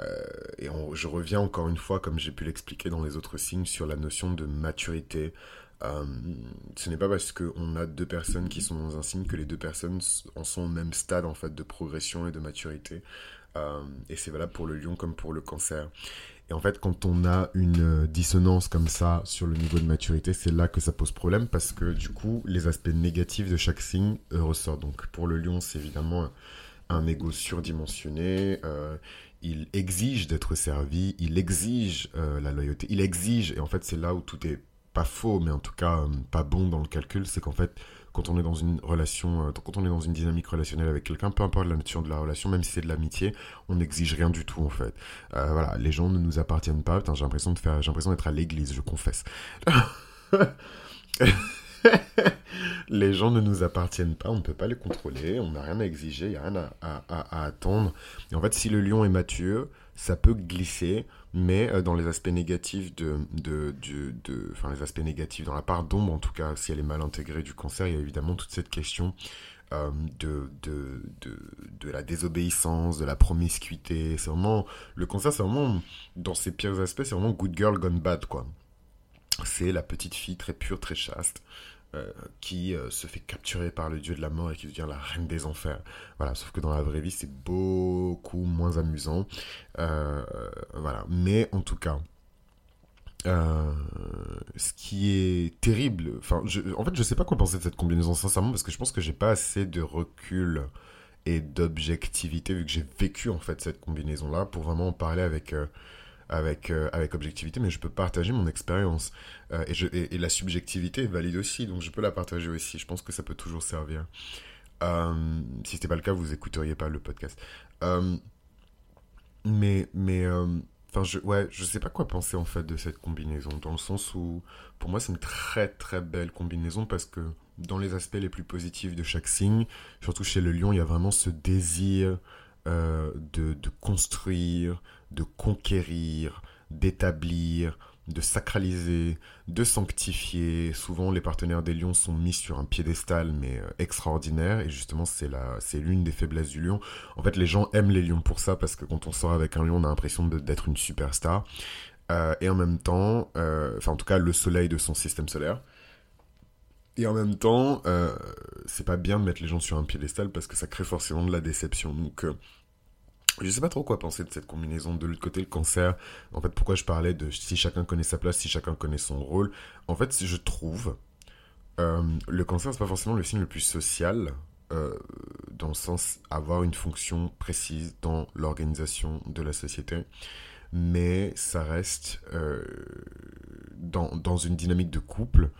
Euh, et je reviens encore une fois, comme j'ai pu l'expliquer dans les autres signes, sur la notion de maturité. Euh, ce n'est pas parce qu'on a deux personnes qui sont dans un signe que les deux personnes en sont au même stade en fait de progression et de maturité. Et c'est valable pour le lion comme pour le cancer. Et en fait, quand on a une dissonance comme ça sur le niveau de maturité, c'est là que ça pose problème parce que du coup, les aspects négatifs de chaque signe ressortent. Donc pour le lion, c'est évidemment un ego surdimensionné. Euh, il exige d'être servi, il exige euh, la loyauté, il exige, et en fait c'est là où tout est pas faux, mais en tout cas euh, pas bon dans le calcul, c'est qu'en fait quand on est dans une relation, euh, quand on est dans une dynamique relationnelle avec quelqu'un, peu importe la nature de la relation, même si c'est de l'amitié, on n'exige rien du tout en fait. voilà, les gens ne nous appartiennent pas. j'ai l'impression de faire, j'ai l'impression d'être à l'église, je confesse. les gens ne nous appartiennent pas, on ne peut pas les contrôler, on n'a rien à exiger, il n'y a rien à, attendre. Et en fait, si le lion est mature, ça peut glisser, mais euh, dans les aspects négatifs de, de, de, enfin les aspects négatifs dans la part d'ombre, en tout cas, si elle est mal intégrée du cancer, il y a évidemment toute cette question euh, de, de, de, de, la désobéissance, de la promiscuité. C'est vraiment, le cancer, c'est vraiment, dans ses pires aspects, c'est vraiment good girl gone bad, quoi. C'est la petite fille très pure, très chaste, euh, qui euh, se fait capturer par le dieu de la mort et qui devient la reine des enfers. Voilà, sauf que dans la vraie vie, c'est beaucoup moins amusant. Euh, voilà, mais en tout cas, ce qui est terrible, enfin, en fait, je sais pas quoi penser de cette combinaison sincèrement parce que je pense que j'ai pas assez de recul et d'objectivité vu que j'ai vécu en fait cette combinaison là pour vraiment en parler avec avec, euh, avec objectivité, mais je peux partager mon expérience. Euh, et, je, et, la subjectivité est valide aussi, donc je peux la partager aussi. Je pense que ça peut toujours servir. Euh, si ce n'était pas le cas, vous écouteriez pas le podcast. mais, mais, enfin, je, ouais, je sais pas quoi penser en fait de cette combinaison, dans le sens où, pour moi, c'est une très très belle combinaison parce que dans les aspects les plus positifs de chaque signe, surtout chez le lion, il y a vraiment ce désir de, de construire, de conquérir, d'établir, de sacraliser, de sanctifier. Souvent, les partenaires des lions sont mis sur un piédestal, mais euh, extraordinaire. Et justement, c'est l'une des faiblesses du lion. En fait, les gens aiment les lions pour ça, parce que quand on sort avec un lion, on a l'impression d'être une superstar. Euh, et en même temps, euh, enfin en tout cas le soleil de son système solaire. Et en même temps, c'est pas bien de mettre les gens sur un piédestal parce que ça crée forcément de la déception. Donc, je sais pas trop quoi penser de cette combinaison. De l'autre côté, le cancer, en fait, pourquoi je parlais de si chacun connaît sa place, si chacun connaît son rôle. En fait, je trouve, le cancer, c'est pas forcément le signe le plus social. dans le sens avoir une fonction précise dans l'organisation de la société mais ça reste euh, dans, dans, une dynamique de couple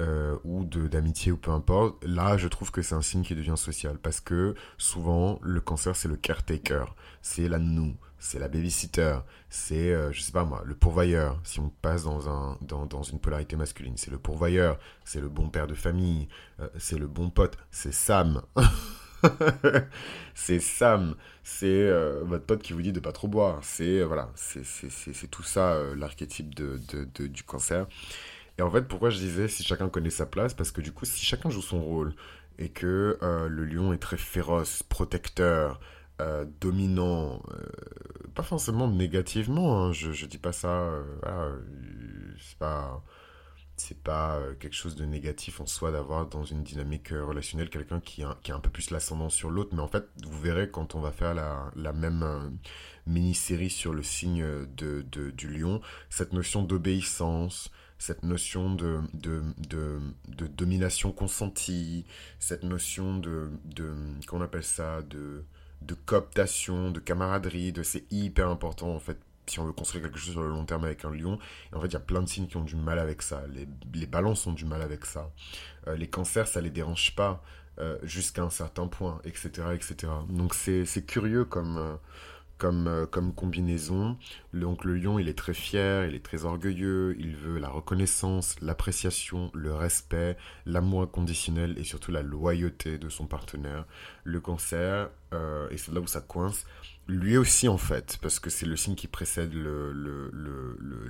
euh, ou d'amitié ou peu importe. Là, je trouve que c'est un signe qui devient social parce que souvent, le cancer, c'est le caretaker, c'est la nous, c'est la babysitter, c'est, euh, je sais pas moi, le pourvoyeur. Si on passe dans, un, dans, dans une polarité masculine, c'est le pourvoyeur, c'est le bon père de famille, c'est le bon pote, c'est Sam. c'est Sam, c'est euh, votre pote qui vous dit de pas trop boire. C'est euh, voilà, c'est tout ça euh, l'archétype de, de, du cancer. Et en fait, pourquoi je disais si chacun connaît sa place? Parce que du coup, si chacun joue son rôle et que le lion est très féroce, protecteur, dominant, pas forcément négativement, hein, je, je dis pas ça, c'est pas c'est pas euh, quelque chose de négatif en soi d'avoir dans une dynamique euh, relationnelle quelqu'un qui a, qui a un peu plus l'ascendant sur l'autre. Mais en fait, vous verrez quand on va faire la, la même euh, mini-série sur le signe de, de, du lion, cette notion d'obéissance, cette notion de, de, de, domination consentie, cette notion de, de qu'on appelle ça, de, de cooptation, de camaraderie, de c'est hyper important en fait si on veut construire quelque chose sur le long terme avec un lion. En fait, il y a plein de signes qui ont du mal avec ça. Les, les balances ont du mal avec ça. Euh, les cancers, ça les dérange pas euh, jusqu'à un certain point, etc. etc. Donc c'est curieux comme, euh, comme, comme combinaison. Donc le lion, il est très fier, il est très orgueilleux, il veut la reconnaissance, l'appréciation, le respect, l'amour inconditionnel et surtout la loyauté de son partenaire. Le cancer, et c'est là où ça coince, lui aussi en fait, parce que c'est le signe qui précède le,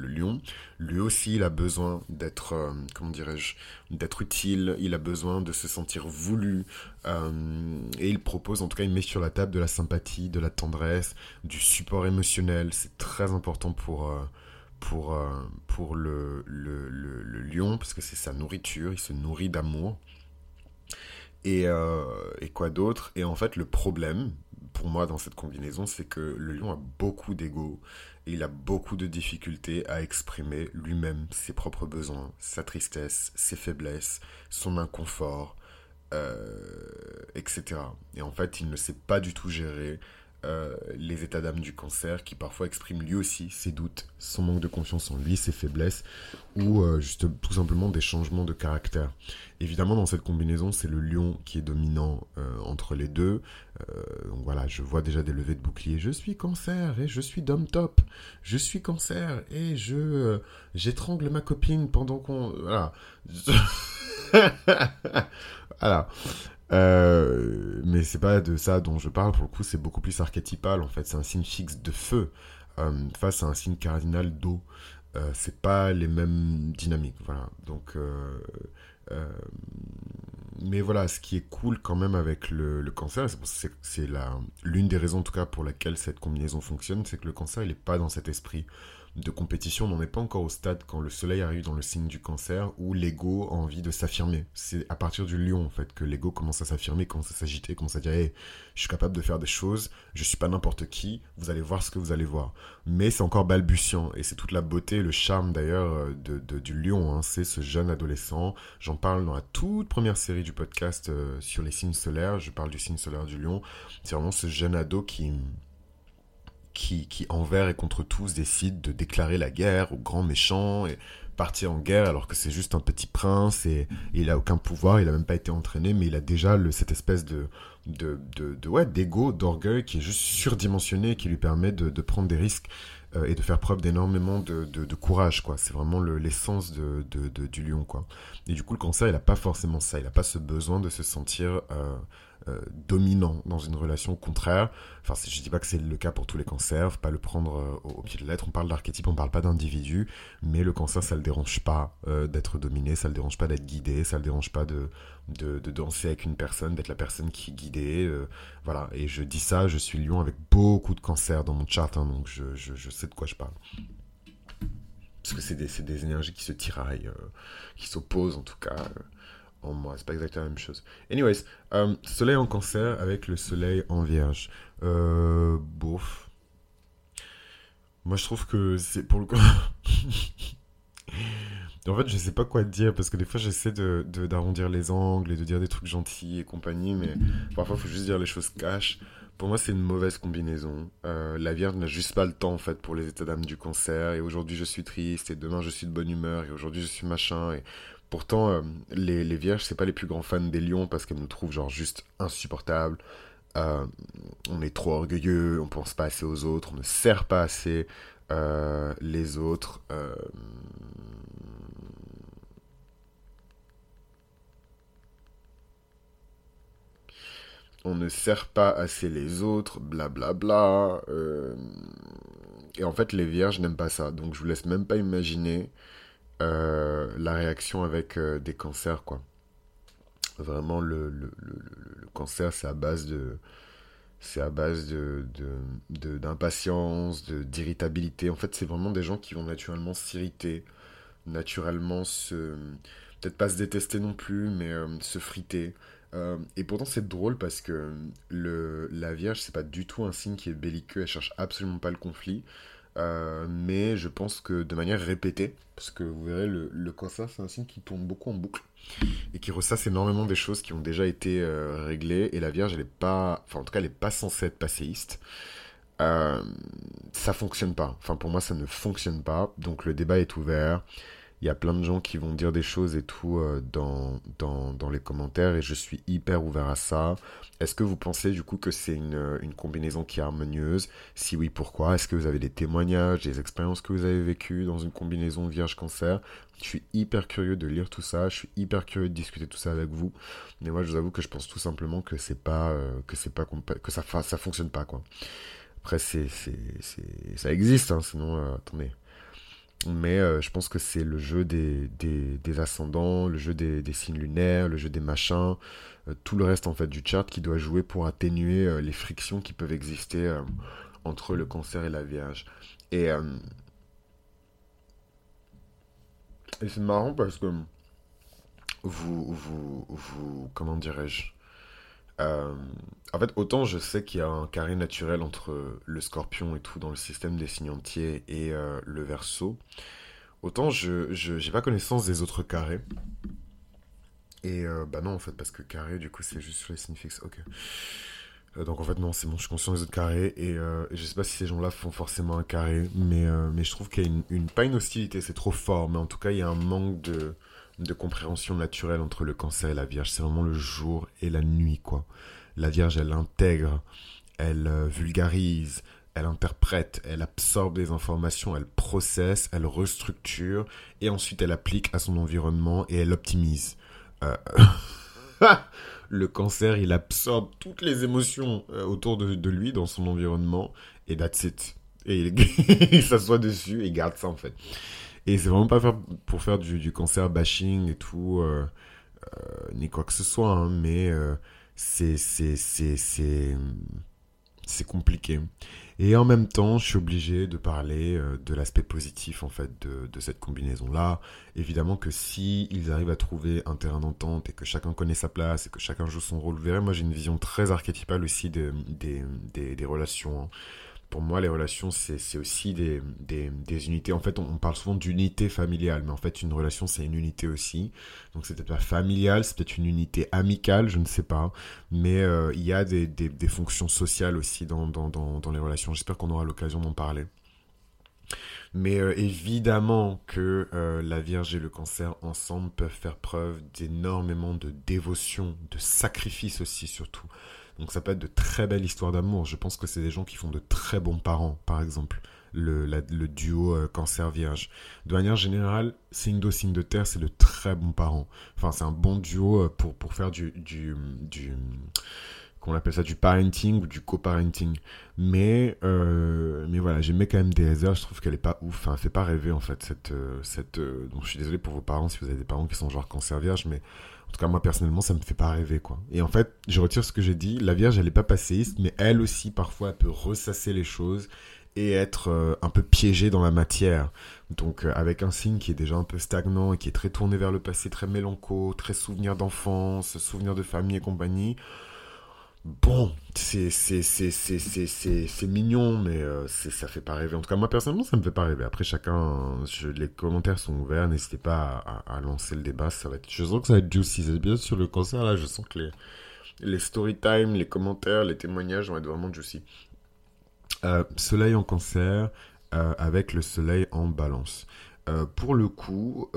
lion, lui aussi il a besoin d'être, euh, comment dirais-je, d'être utile, il a besoin de se sentir voulu, euh, et il propose, en tout cas il met sur la table de la sympathie, de la tendresse, du support émotionnel, c'est très important pour... Euh, le, lion, parce que c'est sa nourriture, il se nourrit d'amour. Et quoi d'autre? Et en fait, le problème, pour moi dans cette combinaison, c'est que le lion a beaucoup d'ego et il a beaucoup de difficultés à exprimer lui-même ses propres besoins, sa tristesse, ses faiblesses, son inconfort, euh, etc. Et en fait, il ne sait pas du tout gérer euh, les états d'âme du cancer qui parfois expriment lui aussi ses doutes, son manque de confiance en lui, ses faiblesses ou euh, juste tout simplement des changements de caractère. Évidemment, dans cette combinaison, c'est le lion qui est dominant euh, entre les deux. donc voilà, je vois déjà des levées de bouclier. Je suis cancer et je suis d'homme top. Je suis cancer et je j'étrangle ma copine pendant qu'on voilà. voilà. Euh, mais c'est pas de ça dont je parle, pour le coup, c'est beaucoup plus archétypal en fait. C'est un signe fixe de feu euh, face à un signe cardinal d'eau. Euh, c'est pas les mêmes dynamiques, voilà. Donc, mais voilà, ce qui est cool quand même avec le, le cancer, c'est l'une des raisons en tout cas pour laquelle cette combinaison fonctionne, c'est que le cancer, il n'est pas dans cet esprit de compétition, on n'en est pas encore au stade quand le soleil arrive dans le signe du cancer où l'ego a envie de s'affirmer. C'est à partir du lion en fait que l'ego commence à s'affirmer, commence à s'agiter, commence à dire hey, je suis capable de faire des choses, je suis pas n'importe qui, vous allez voir ce que vous allez voir. Mais c'est encore balbutiant et c'est toute la beauté, le charme d'ailleurs euh, de, du lion, hein. c'est ce jeune adolescent. J'en parle dans la toute première série du podcast euh, sur les signes solaires, je parle du signe solaire du lion. C'est vraiment ce jeune ado qui qui, envers et contre tous, décide de déclarer la guerre aux grands méchants et partir en guerre alors que c'est juste un petit prince et, il a aucun pouvoir, il a même pas été entraîné, mais il a déjà cette espèce de, de, de, d'ego, d'orgueil qui est juste surdimensionné, qui lui permet de, de prendre des risques euh, et de faire preuve d'énormément de, de, courage, quoi. C'est vraiment l'essence de, du lion, quoi. Et du coup, le cancer, il a pas forcément ça, il a pas ce besoin de se sentir... Euh, euh, dominant dans une relation. Contraire, enfin, je dis pas que c'est le cas pour tous les cancers, faut pas le prendre euh, au, pied de la lettre. On parle d'archétype, on parle pas d'individu, mais le cancer, ça le dérange pas euh, d'être dominé, ça le dérange pas d'être guidé, ça le dérange pas de, de, danser avec une personne, d'être la personne qui est guidée. voilà, et je dis ça, je suis lion avec beaucoup de cancers dans mon chart, hein, donc je, je, sais de quoi je parle parce que c'est des, des, énergies qui se tiraillent, qui s'opposent en tout cas en moi. C'est pas exactement la même chose. Anyways, euh, soleil en cancer avec le soleil en vierge. Euh, bof. Moi, je trouve que c'est pour le coup. en fait, je sais pas quoi dire parce que des fois, j'essaie de, d'arrondir les angles et de dire des trucs gentils et compagnie, mais parfois, il faut juste dire les choses cash. Pour moi, c'est une mauvaise combinaison. Euh, la Vierge n'a juste pas le temps, en fait, pour les états d'âme du cancer. Et aujourd'hui, je suis triste. Et demain, je suis de bonne humeur. Et aujourd'hui, je suis machin. Et Pourtant, euh, les, les, vierges, c'est pas les plus grands fans des lions parce qu'elles nous trouvent genre juste insupportables. Euh, on est trop orgueilleux, on pense pas assez aux autres, on ne sert pas assez euh, les autres. on ne sert pas assez les autres, blablabla. Bla, bla, et en fait, les vierges n'aiment pas ça. Donc, je vous laisse même pas imaginer la réaction avec euh, des cancers, quoi. Vraiment, le, le, le, cancer, c'est à base de c'est à base d'impatience, de, d'irritabilité. En fait, c'est vraiment des gens qui vont naturellement s'irriter, naturellement se... Peut-être pas se détester non plus, mais euh, se friter. et pourtant, c'est drôle parce que le, la Vierge, c'est pas du tout un signe qui est belliqueux, elle cherche absolument pas le conflit. Euh, mais je pense que de manière répétée, parce que vous verrez, le, le c'est un signe qui tourne beaucoup en boucle et qui ressasse énormément des choses qui ont déjà été euh, réglées. Et la Vierge, elle est pas, enfin en tout cas, elle pas censée être passéiste. Euh, ça fonctionne pas. Enfin pour moi, ça ne fonctionne pas. Donc le débat est ouvert il y a plein de gens qui vont dire des choses et tout euh, dans, dans, dans, les commentaires et je suis hyper ouvert à ça. Est-ce que vous pensez du coup que c'est une, euh, une, combinaison qui est harmonieuse? Si oui, pourquoi? Est-ce que vous avez des témoignages, des expériences que vous avez vécues dans une combinaison Vierge-Cancer Je suis hyper curieux de lire tout ça, je suis hyper curieux de discuter tout ça avec vous. Mais moi, je vous avoue que je pense tout simplement que c'est pas euh, que c'est pas que ça ça fonctionne pas quoi. Après, c'est ça existe, hein, sinon attendez mais euh, je pense que c'est le jeu des, des, ascendants, le jeu des, des, signes lunaires, le jeu des machins, euh, tout le reste en fait du chart qui doit jouer pour atténuer euh, les frictions qui peuvent exister entre le cancer et la vierge. Et, et c'est marrant parce que vous, vous, vous comment dirais-je? Euh, en fait, autant je sais qu'il y a un carré naturel entre le scorpion et tout dans le système des signes entiers et euh, le verso, autant je n'ai pas connaissance des autres carrés. Et euh, bah non, en fait, parce que carré, du coup, c'est juste sur les signes fixes. Ok. donc en fait, non, c'est bon, je suis conscient des autres carrés. Et, je sais pas si ces gens-là font forcément un carré, mais, mais je trouve qu'il y a une, pas une hostilité, c'est trop fort, mais en tout cas, il y a un manque de de compréhension naturelle entre le cancer et la Vierge. C'est vraiment le jour et la nuit, quoi. La Vierge, elle intègre, elle euh, vulgarise, elle interprète, elle absorbe des informations, elle processe, elle restructure, et ensuite elle applique à son environnement et elle optimise. Euh, le cancer, il absorbe toutes les émotions euh, autour de, lui dans son environnement, et that's it. Et il s'assoit dessus et garde ça en fait. Et c'est vraiment pas pour faire du, du cancer bashing et tout, euh, euh, ni quoi que ce soit, hein, mais euh, c'est compliqué. Et en même temps, je suis obligé de parler de l'aspect positif en fait de, de cette combinaison-là. Évidemment que si ils arrivent à trouver un terrain d'entente et que chacun connaît sa place et que chacun joue son rôle, vous verrez, moi j'ai une vision très archétypale aussi des, des, des, des relations. Hein pour moi, les relations, c'est aussi des, des, unités. En fait, on, parle souvent d'unité familiale, mais en fait, une relation, c'est une unité aussi. Donc, c'est peut-être pas familial, c'est peut-être une unité amicale, je ne sais pas. Mais euh, il y a des, des, fonctions sociales aussi dans, dans, dans, dans les relations. J'espère qu'on aura l'occasion d'en parler. Mais euh, évidemment que euh, la Vierge et le cancer ensemble peuvent faire preuve d'énormément de dévotion, de sacrifice aussi surtout. Donc ça peut être de très belles histoires d'amour. Je pense que c'est des gens qui font de très bons parents, par exemple. le, duo cancer vierge. De manière générale, signe d'eau, signe de terre, c'est de très bons parents. Enfin, c'est un bon duo pour, pour faire du, du, du qu'on appelle ça du parenting ou du co-parenting. Mais, euh, mais voilà, j'aimais quand même des je trouve qu'elle est pas ouf, enfin, fait pas rêver en fait. Cette, euh, cette, euh, donc je suis désolé pour vos parents si vous avez des parents qui sont genre cancer vierge, mais en tout cas moi personnellement ça me fait pas rêver quoi. Et en fait, je retire ce que j'ai dit, la vierge elle est pas passéiste, mais elle aussi parfois elle peut ressasser les choses et être un peu piégée dans la matière. Donc avec un signe qui est déjà un peu stagnant et qui est très tourné vers le passé, très mélanco, très souvenir d'enfance, souvenir de famille et compagnie bon, c'est mignon, mais euh, ça fait pas rêver. En tout cas, moi personnellement, ça me fait pas rêver. Après, chacun, les commentaires sont ouverts. N'hésitez pas à, lancer le débat. Ça va être, je sens que ça va être juicy. C'est bien sur le concert là. Je sens que les les story time, les commentaires, les témoignages vont être vraiment juicy. Euh, soleil en cancer euh, avec le soleil en balance. pour le coup,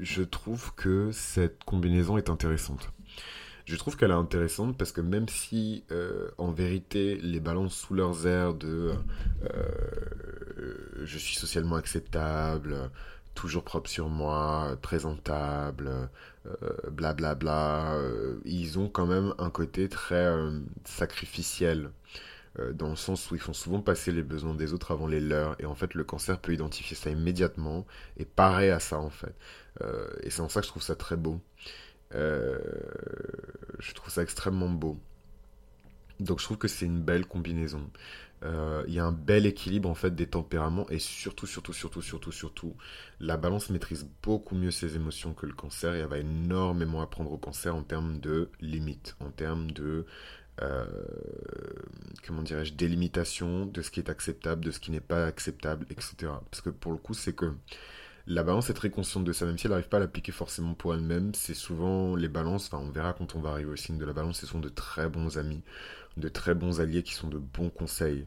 je trouve que cette combinaison est intéressante. Je trouve qu'elle est intéressante parce que même si euh, en vérité les balances sous leurs airs de euh, je suis socialement acceptable, toujours propre sur moi, présentable, blablabla, euh, bla bla, ils ont quand même un côté très sacrificiel dans le sens où ils font souvent passer les besoins des autres avant les leurs, et en fait le cancer peut identifier ça immédiatement, et pareil à ça en fait. et c'est en ça que je trouve ça très beau. Euh, je trouve ça extrêmement beau. Donc je trouve que c'est une belle combinaison. Euh, il y a un bel équilibre en fait des tempéraments et surtout, surtout, surtout, surtout, surtout, la balance maîtrise beaucoup mieux ses émotions que le cancer et elle va énormément apprendre au cancer en termes de limites, en termes de, euh, comment dirais-je, délimitation de ce qui est acceptable, de ce qui n'est pas acceptable, etc. Parce que pour le coup, c'est que la balance est très consciente de ça, même si elle n'arrive pas à l'appliquer forcément pour elle-même. C'est souvent les balances, enfin on verra quand on va arriver au signe de la balance, ce sont de très bons amis, de très bons alliés qui sont de bons conseils.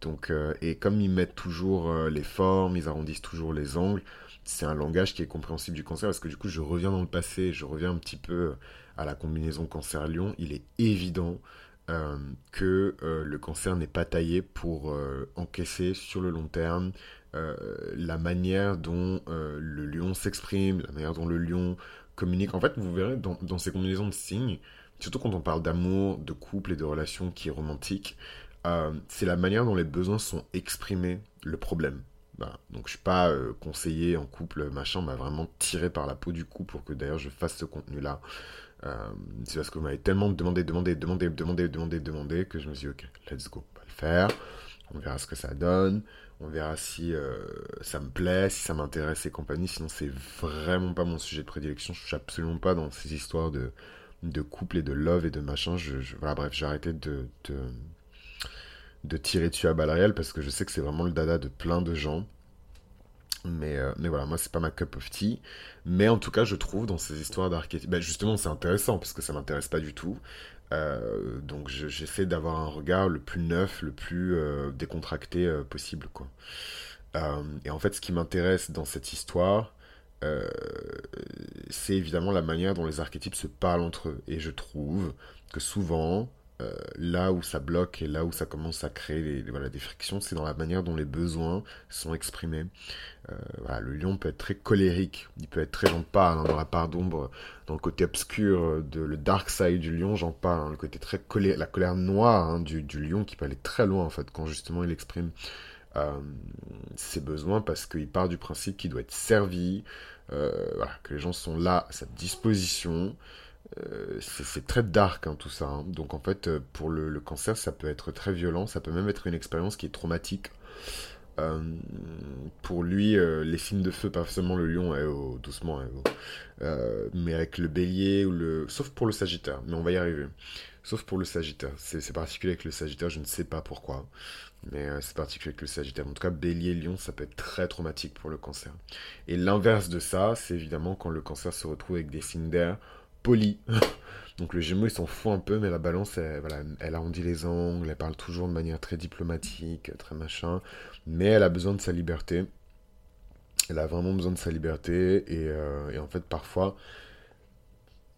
Donc, euh, et comme ils mettent toujours euh, les formes, ils arrondissent toujours les angles, c'est un langage qui est compréhensible du cancer parce que du coup je reviens dans le passé, je reviens un petit peu à la combinaison cancer-lion. Il est évident euh, que le cancer n'est pas taillé pour encaisser sur le long terme la manière dont euh, le lion s'exprime, la manière dont le lion communique. En fait, vous verrez dans, ces combinaisons de signes, surtout quand on parle d'amour, de couple et de relations qui est romantique, euh, c'est la manière dont les besoins sont exprimés le problème. Bah, donc je suis pas conseiller en couple, machin, m'a vraiment tiré par la peau du cou pour que d'ailleurs je fasse ce contenu-là. c'est parce que vous m'avez tellement demandé, demandé, demandé, demandé, demandé, demandé que je me suis dit, ok, let's go, on va le faire. On verra ce que ça donne. On verra si euh, ça me plaît, si ça m'intéresse et compagnie. Sinon, c'est vraiment pas mon sujet de prédilection. Je suis absolument pas dans ces histoires de, de couple et de love et de machin. Bref, j'ai arrêté de, tirer dessus à balles réelles parce que je sais que c'est vraiment le dada de plein de gens. Mais, euh, voilà, moi, c'est pas ma cup of tea. Mais en tout cas, je trouve dans ces histoires d'archétypes. Ben justement, c'est intéressant parce que ça m'intéresse pas du tout. Euh, donc j'essaie d'avoir un regard le plus neuf, le plus euh, décontracté euh, possible. Quoi. et en fait, ce qui m'intéresse dans cette histoire, c'est évidemment la manière dont les archétypes se parlent entre eux. Et je trouve que souvent, euh, là où ça bloque et là où ça commence à créer des, voilà, des frictions, c'est dans la manière dont les besoins sont exprimés. Euh, le lion peut être très colérique, il peut être très, j'en parle, hein, dans la part d'ombre, dans le côté obscur de le dark side du lion, j'en parle, hein, le côté très colère, la colère noire hein, du, lion qui peut aller très loin en fait quand justement il exprime euh, ses besoins parce qu'il part du principe qu'il doit être servi, que les gens sont là à sa disposition. Euh, c'est très dark hein, tout ça. Hein. Donc en fait, euh, pour le, cancer, ça peut être très violent, ça peut même être une expérience qui est traumatique. Euh, pour lui, les signes de feu, pas seulement le lion, eh, doucement, eh, mais avec le bélier ou le. Sauf pour le sagittaire, mais on va y arriver. Sauf pour le sagittaire. C'est particulier avec le sagittaire, je ne sais pas pourquoi. Mais c'est particulier avec le sagittaire. En tout cas, bélier, lion, ça peut être très traumatique pour le cancer. Et l'inverse de ça, c'est évidemment quand le cancer se retrouve avec des signes d'air poli. Donc le Gémeaux, il s'en fout un peu, mais la balance, elle, arrondit les angles, elle parle toujours de manière très diplomatique, très machin, mais elle a besoin de sa liberté. Elle a vraiment besoin de sa liberté, et, euh, en fait, parfois,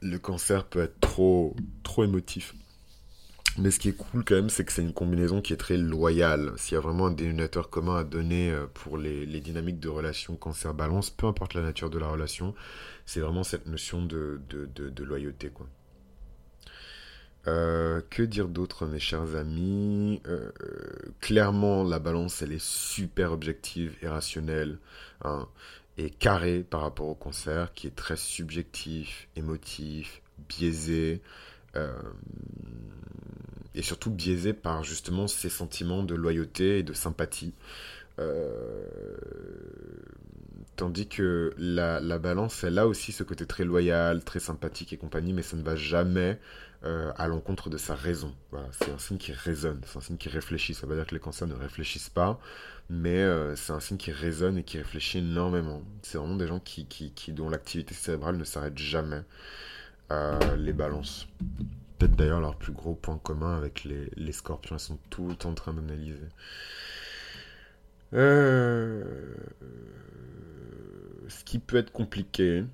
le cancer peut être trop, trop émotif. Mais ce qui est cool quand même, c'est que c'est une combinaison qui est très loyale. S'il y a vraiment un dénominateur commun à donner euh, pour les, dynamiques de relation cancer-balance, peu importe la nature de la relation, c'est vraiment cette notion de, loyauté. Quoi. Euh, que dire d'autre, mes chers amis? Euh, Clairement, la balance, elle est super objective et rationnelle. Hein, et carrée par rapport au cancer, qui est très subjectif, émotif, biaisé et surtout biaisé par justement ces sentiments de loyauté et de sympathie. Euh, tandis que la, balance, elle a aussi ce côté très loyal, très sympathique et compagnie, mais ça ne va jamais euh, à l'encontre de sa raison. c'est un signe qui résonne, c'est un signe qui réfléchit. Ça veut dire que les cancers ne réfléchissent pas, mais euh, c'est un signe qui résonne et qui réfléchit énormément. C'est vraiment des gens dont l'activité cérébrale ne s'arrête jamais. les balances peut-être d'ailleurs leur plus gros point commun avec les, scorpions. Ils sont tout en train d'analyser. Euh, ce qui peut être compliqué.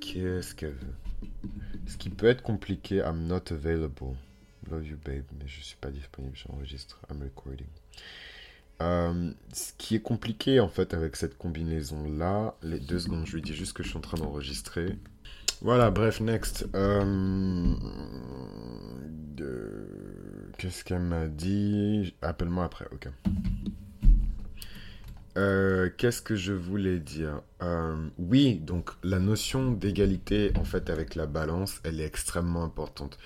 Qu'est-ce veut Ce qui peut être compliqué, I'm not available. Love you, babe. Mais je suis pas disponible, j'enregistre. I'm recording. Euh, ce qui est compliqué en fait avec cette combinaison là, les deux secondes, je lui dis juste que je suis en train d'enregistrer voilà, bref, next. Euh, qu'est-ce qu'elle m'a dit? Appelle-moi après, ok. Euh, qu'est-ce que je voulais dire? Euh, Oui, donc la notion d'égalité en fait avec la balance, elle est extrêmement importante.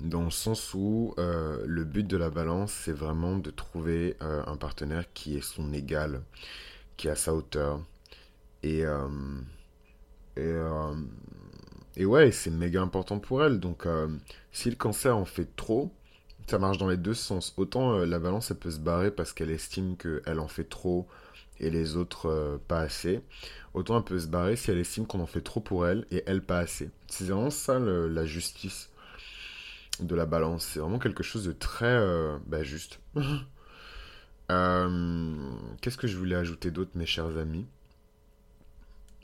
dans le sens où le but de la balance, c'est vraiment de trouver un partenaire qui est son égal, qui est à sa hauteur. Et, et ouais, c'est méga important pour elle. Donc, euh, si le cancer en fait trop, ça marche dans les deux sens. Autant euh, la balance, elle peut se barrer parce qu'elle estime qu'elle en fait trop et les autres euh, pas assez. Autant elle peut se barrer si elle estime qu'on en fait trop pour elle et elle pas assez. C'est vraiment ça la justice de la balance. C'est vraiment quelque chose de très bah, juste. Qu'est-ce que je voulais ajouter d'autre, mes chers amis?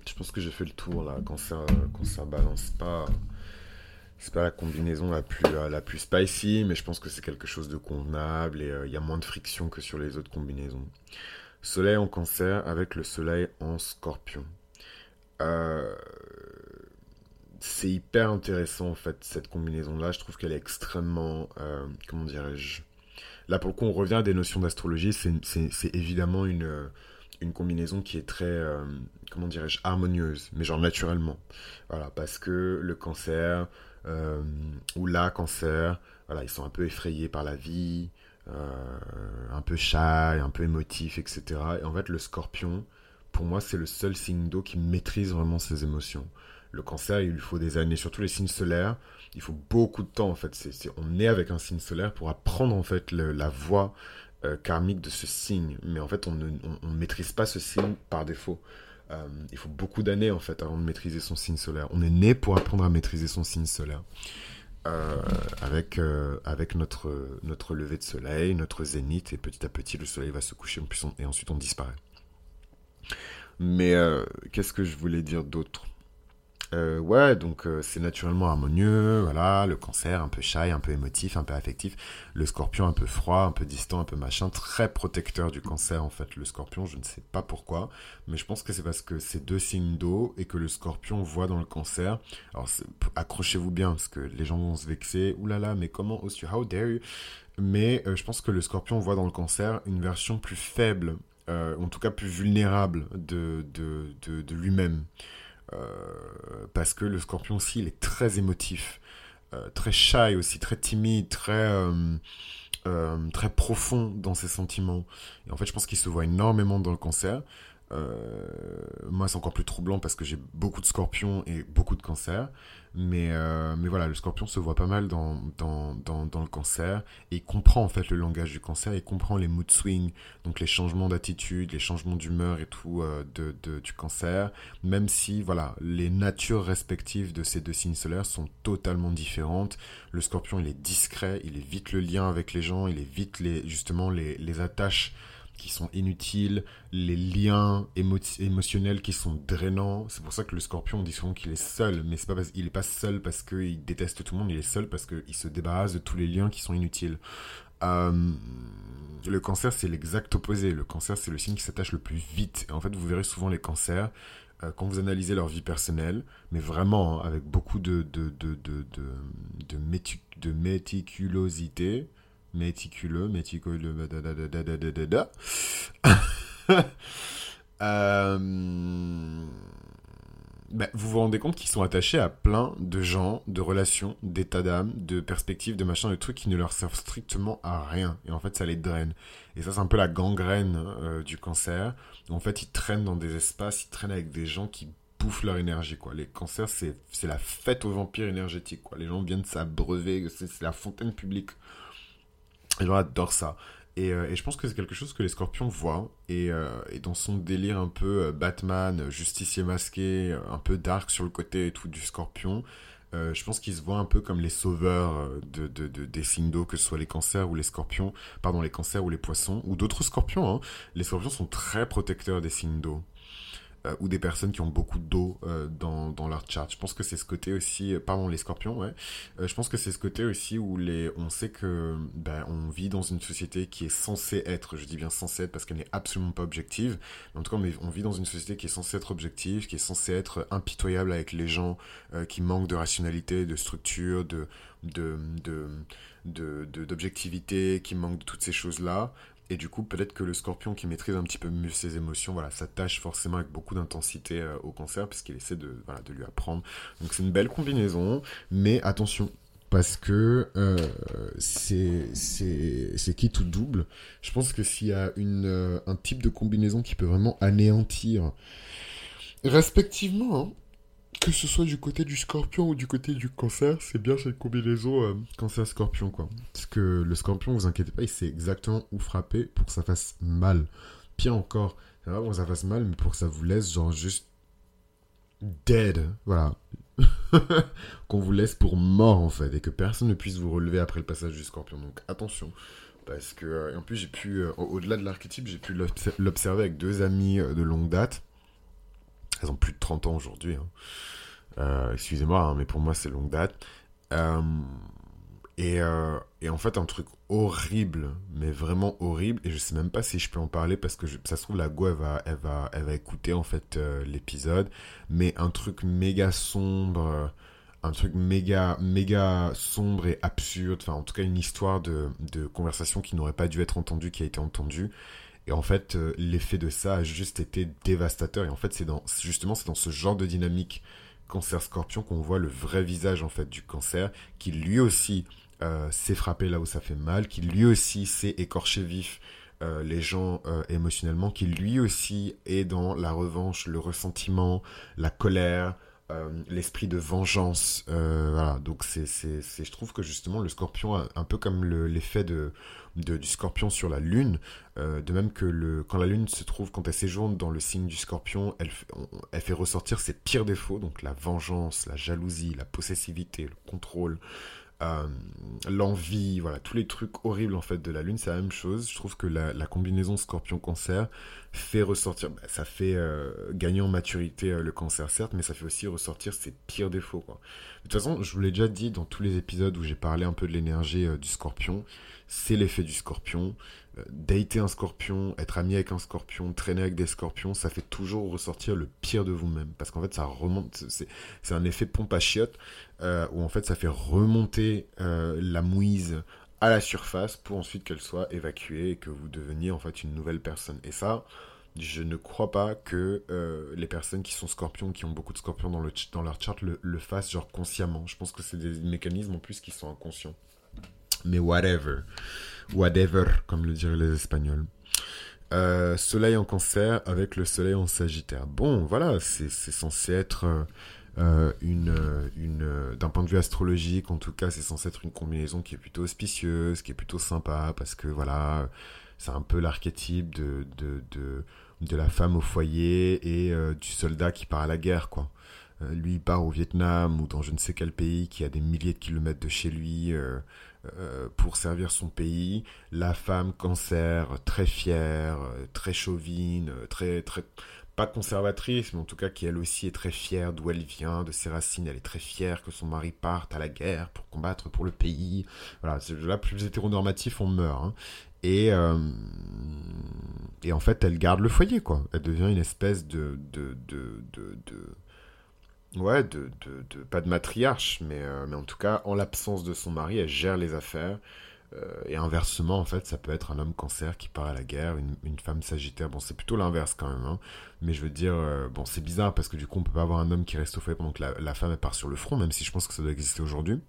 Je pense que j'ai fait le tour là. Quand ça, quand ça balance pas, c'est pas la combinaison la plus, euh, la plus spicy, mais je pense que c'est quelque chose de convenable et euh, il y a moins de friction que sur les autres combinaisons. Soleil en cancer avec le soleil en scorpion. Euh, c'est hyper intéressant en fait cette combinaison là. Je trouve qu'elle est extrêmement, comment dirais-je, là pour le coup on revient à des notions d'astrologie. C'est évidemment une une combinaison qui est très, euh, comment dirais-je, harmonieuse, mais genre naturellement. Voilà, parce que le cancer, euh, ou la cancer, voilà, ils sont un peu effrayés par la vie, euh, un peu shy, un peu émotif, etc. Et en fait, le scorpion, pour moi, c'est le seul signe d'eau qui maîtrise vraiment ses émotions. Le cancer, il lui faut des années, surtout les signes solaires, il faut beaucoup de temps en fait. On est avec un signe solaire pour apprendre en fait la voix euh, karmique de ce signe. Mais en fait, on ne maîtrise pas ce signe par défaut. Euh, il faut beaucoup d'années en fait avant de maîtriser son signe solaire. On est né pour apprendre à maîtriser son signe solaire. Euh, avec, avec notre, notre lever de soleil, notre zénith, et petit à petit le soleil va se coucher et ensuite on disparaît. Mais qu'est-ce que je voulais dire d'autre? Euh, ouais, donc euh, c'est naturellement harmonieux, voilà, le cancer un peu shy, un peu émotif, un peu affectif, le scorpion un peu froid, un peu distant, un peu machin, très protecteur du cancer en fait, le scorpion, je ne sais pas pourquoi, mais je pense que c'est parce que c'est deux signes d'eau et que le scorpion voit dans le cancer, alors accrochez-vous bien parce que les gens vont se vexer, oulala, mais comment oses-tu, how dare you? Mais euh, je pense que le scorpion voit dans le cancer une version plus faible, en tout cas plus vulnérable de, de, de, de lui-même. Euh, parce que le scorpion aussi, il est très émotif, euh, très shy aussi, très timide, très, euh, très profond dans ses sentiments. Et en fait, je pense qu'il se voit énormément dans le cancer. Moi, c'est encore plus troublant parce que j'ai beaucoup de scorpions et beaucoup de cancers. Mais, euh, mais voilà, le scorpion se voit pas mal dans, dans, dans, dans, le cancer et il comprend en fait le langage du cancer, il comprend les mood swings, donc les changements d'attitude, les changements d'humeur et tout euh, de, de, du cancer, même si voilà, les natures respectives de ces deux signes solaires sont totalement différentes. Le scorpion il est discret, il évite le lien avec les gens, il évite les, justement les, les attaches qui sont inutiles, les liens émotionnels qui sont drainants. C'est pour ça que le scorpion, on dit souvent qu'il est seul, mais c'est pas parce... il est pas seul parce qu'il déteste tout le monde, il est seul parce qu'il se débarrasse de tous les liens qui sont inutiles. Euh, le cancer, c'est l'exact opposé. Le cancer, c'est le signe qui s'attache le plus vite. En fait, vous verrez souvent les cancers euh, quand vous analysez leur vie personnelle, mais vraiment hein, avec beaucoup de, de, de, de, de, de méticulosité, méticuleux, méticuleux, ben, vous vous rendez compte qu'ils sont attachés à plein de gens, de relations, d'états d'âme, de perspectives, de machins, de trucs qui ne leur servent strictement à rien. Et en fait, ça les draine. Et ça, c'est un peu la gangrène euh, du cancer. En fait, ils traînent dans des espaces, ils traînent avec des gens qui bouffent leur énergie, quoi. Les cancers, c'est la fête aux vampires énergétiques, quoi. Les gens viennent s'abreuver, c'est la fontaine publique. Les gens adorent ça. Euh, et, je pense que c'est quelque chose que les scorpions voient. Et, euh, dans son délire un peu euh, Batman, justicier masqué, un peu dark sur le côté et tout du scorpion, je pense qu'ils se voient un peu comme les sauveurs de, des signes d'eau, que ce soit les cancers ou les scorpions, pardon, les cancers ou les poissons, ou d'autres scorpions. Hein. Les scorpions sont très protecteurs des signes d'eau. Euh, ou des personnes qui ont beaucoup d'eau euh, dans, dans, leur chart. Je pense que c'est ce côté aussi, euh, pardon, les scorpions, ouais. je pense que c'est ce côté aussi où les, on sait que ben, on vit dans une société qui est censée être, je dis bien censée être parce qu'elle n'est absolument pas objective, mais en tout cas on vit dans une société qui est censée être objective, qui est censée être impitoyable avec les gens qui manquent de rationalité, de structure, de de, d'objectivité, qui manquent de toutes ces choses-là. Et du coup, peut-être que le scorpion qui maîtrise un petit peu mieux ses émotions, voilà, s'attache forcément avec beaucoup d'intensité euh, au cancer, puisqu'il essaie de, lui apprendre. Donc c'est une belle combinaison, mais attention, parce que euh, c'est qui tout double? Je pense que s'il y a euh, un type de combinaison qui peut vraiment anéantir, respectivement, hein, que ce soit du côté du scorpion ou du côté du cancer, c'est bien cette combinaison euh, cancer-scorpion, quoi. Parce que le scorpion, vous inquiétez pas, il sait exactement où frapper pour que ça fasse mal. Pire encore, c'est pas pour que ça fasse mal, mais pour que ça vous laisse, genre, juste dead. Voilà. Qu'on vous laisse pour mort, en fait, et que personne ne puisse vous relever après le passage du scorpion. Donc, attention. Parce que, euh, en plus, j'ai pu, euh, au-delà de l'archétype, j'ai pu l'observer avec deux amis de longue date elles ont plus de 30 ans aujourd'hui. Hein. Euh, excusez-moi, hein, mais pour moi, c'est longue date. Euh, et, euh, et, en fait, un truc horrible, mais vraiment horrible, et je sais même pas si je peux en parler parce que ça se trouve, la Go, elle va, elle va, elle va écouter en fait l'épisode, mais un truc méga sombre, un truc méga, méga sombre et absurde, enfin, en tout cas, une histoire de, de conversation qui n'aurait pas dû être entendue, qui a été entendue. Et en fait, euh, l'effet de ça a juste été dévastateur. Et en fait, c'est dans, justement, c'est dans ce genre de dynamique cancer-scorpion qu'on voit le vrai visage, en fait, du cancer, qui lui aussi euh, s'est frappé là où ça fait mal, qui lui aussi s'est écorché vif euh, les gens émotionnellement, qui lui aussi est dans la revanche, le ressentiment, la colère, l'esprit de vengeance. voilà, donc c'est, c'est, c'est, je trouve que justement le scorpion, a, un peu comme l'effet de du scorpion sur la lune, euh, de même que le, quand la lune se trouve, quand elle séjourne dans le signe du scorpion, elle, elle fait ressortir ses pires défauts, donc la vengeance, la jalousie, la possessivité, le contrôle, euh, l'envie, voilà, tous les trucs horribles en fait de la lune, c'est la même chose. Je trouve que la, combinaison scorpion-cancer fait ressortir, bah, ça fait euh, gagner en maturité le cancer certes, mais ça fait aussi ressortir ses pires défauts. De toute façon, je vous l'ai déjà dit dans tous les épisodes où j'ai parlé un peu de l'énergie du scorpion, c'est l'effet du scorpion. Euh, dater un scorpion, être ami avec un scorpion, traîner avec des scorpions, ça fait toujours ressortir le pire de vous-même. Parce qu'en fait, ça remonte, c'est un effet pompe à chiottes, euh, où en fait, ça fait remonter euh, la mouise à la surface pour ensuite qu'elle soit évacuée et que vous deveniez en fait une nouvelle personne. Et ça, je ne crois pas que les personnes qui sont scorpions, qui ont beaucoup de scorpions dans leur chart, le, le fassent genre consciemment. Je pense que c'est des mécanismes en plus qui sont inconscients mais whatever. Whatever, comme le diraient les Espagnols. Euh, soleil en cancer avec le soleil en sagittaire. Bon, voilà, c'est censé être euh, une, une d'un point de vue astrologique, en tout cas, c'est censé être une combinaison qui est plutôt auspicieuse, qui est plutôt sympa, parce que voilà, c'est un peu l'archétype de, de, de, de, la femme au foyer et euh, du soldat qui part à la guerre, quoi. lui, il part au Vietnam ou dans je ne sais quel pays qui a des milliers de kilomètres de chez lui pour servir son pays. La femme cancer, très fière, très chauvine, très très pas conservatrice, mais en tout cas qui elle aussi est très fière d'où elle vient, de ses racines. Elle est très fière que son mari parte à la guerre pour combattre pour le pays. Voilà, là plus hétéronormatif, on meurt. Hein. Et, euh, et en fait, elle garde le foyer, quoi. Elle devient une espèce de. de, de, de, ouais, de, Pas de matriarche, mais, euh, mais en tout cas, en l'absence de son mari, elle gère les affaires. Euh, et inversement, en fait, ça peut être un homme cancer qui part à la guerre, une, femme sagittaire. Bon, c'est plutôt l'inverse quand même. Hein. Mais je veux dire, bon, c'est bizarre parce que du coup, on peut pas avoir un homme qui reste au foyer pendant que la, femme part sur le front, même si je pense que ça doit exister aujourd'hui.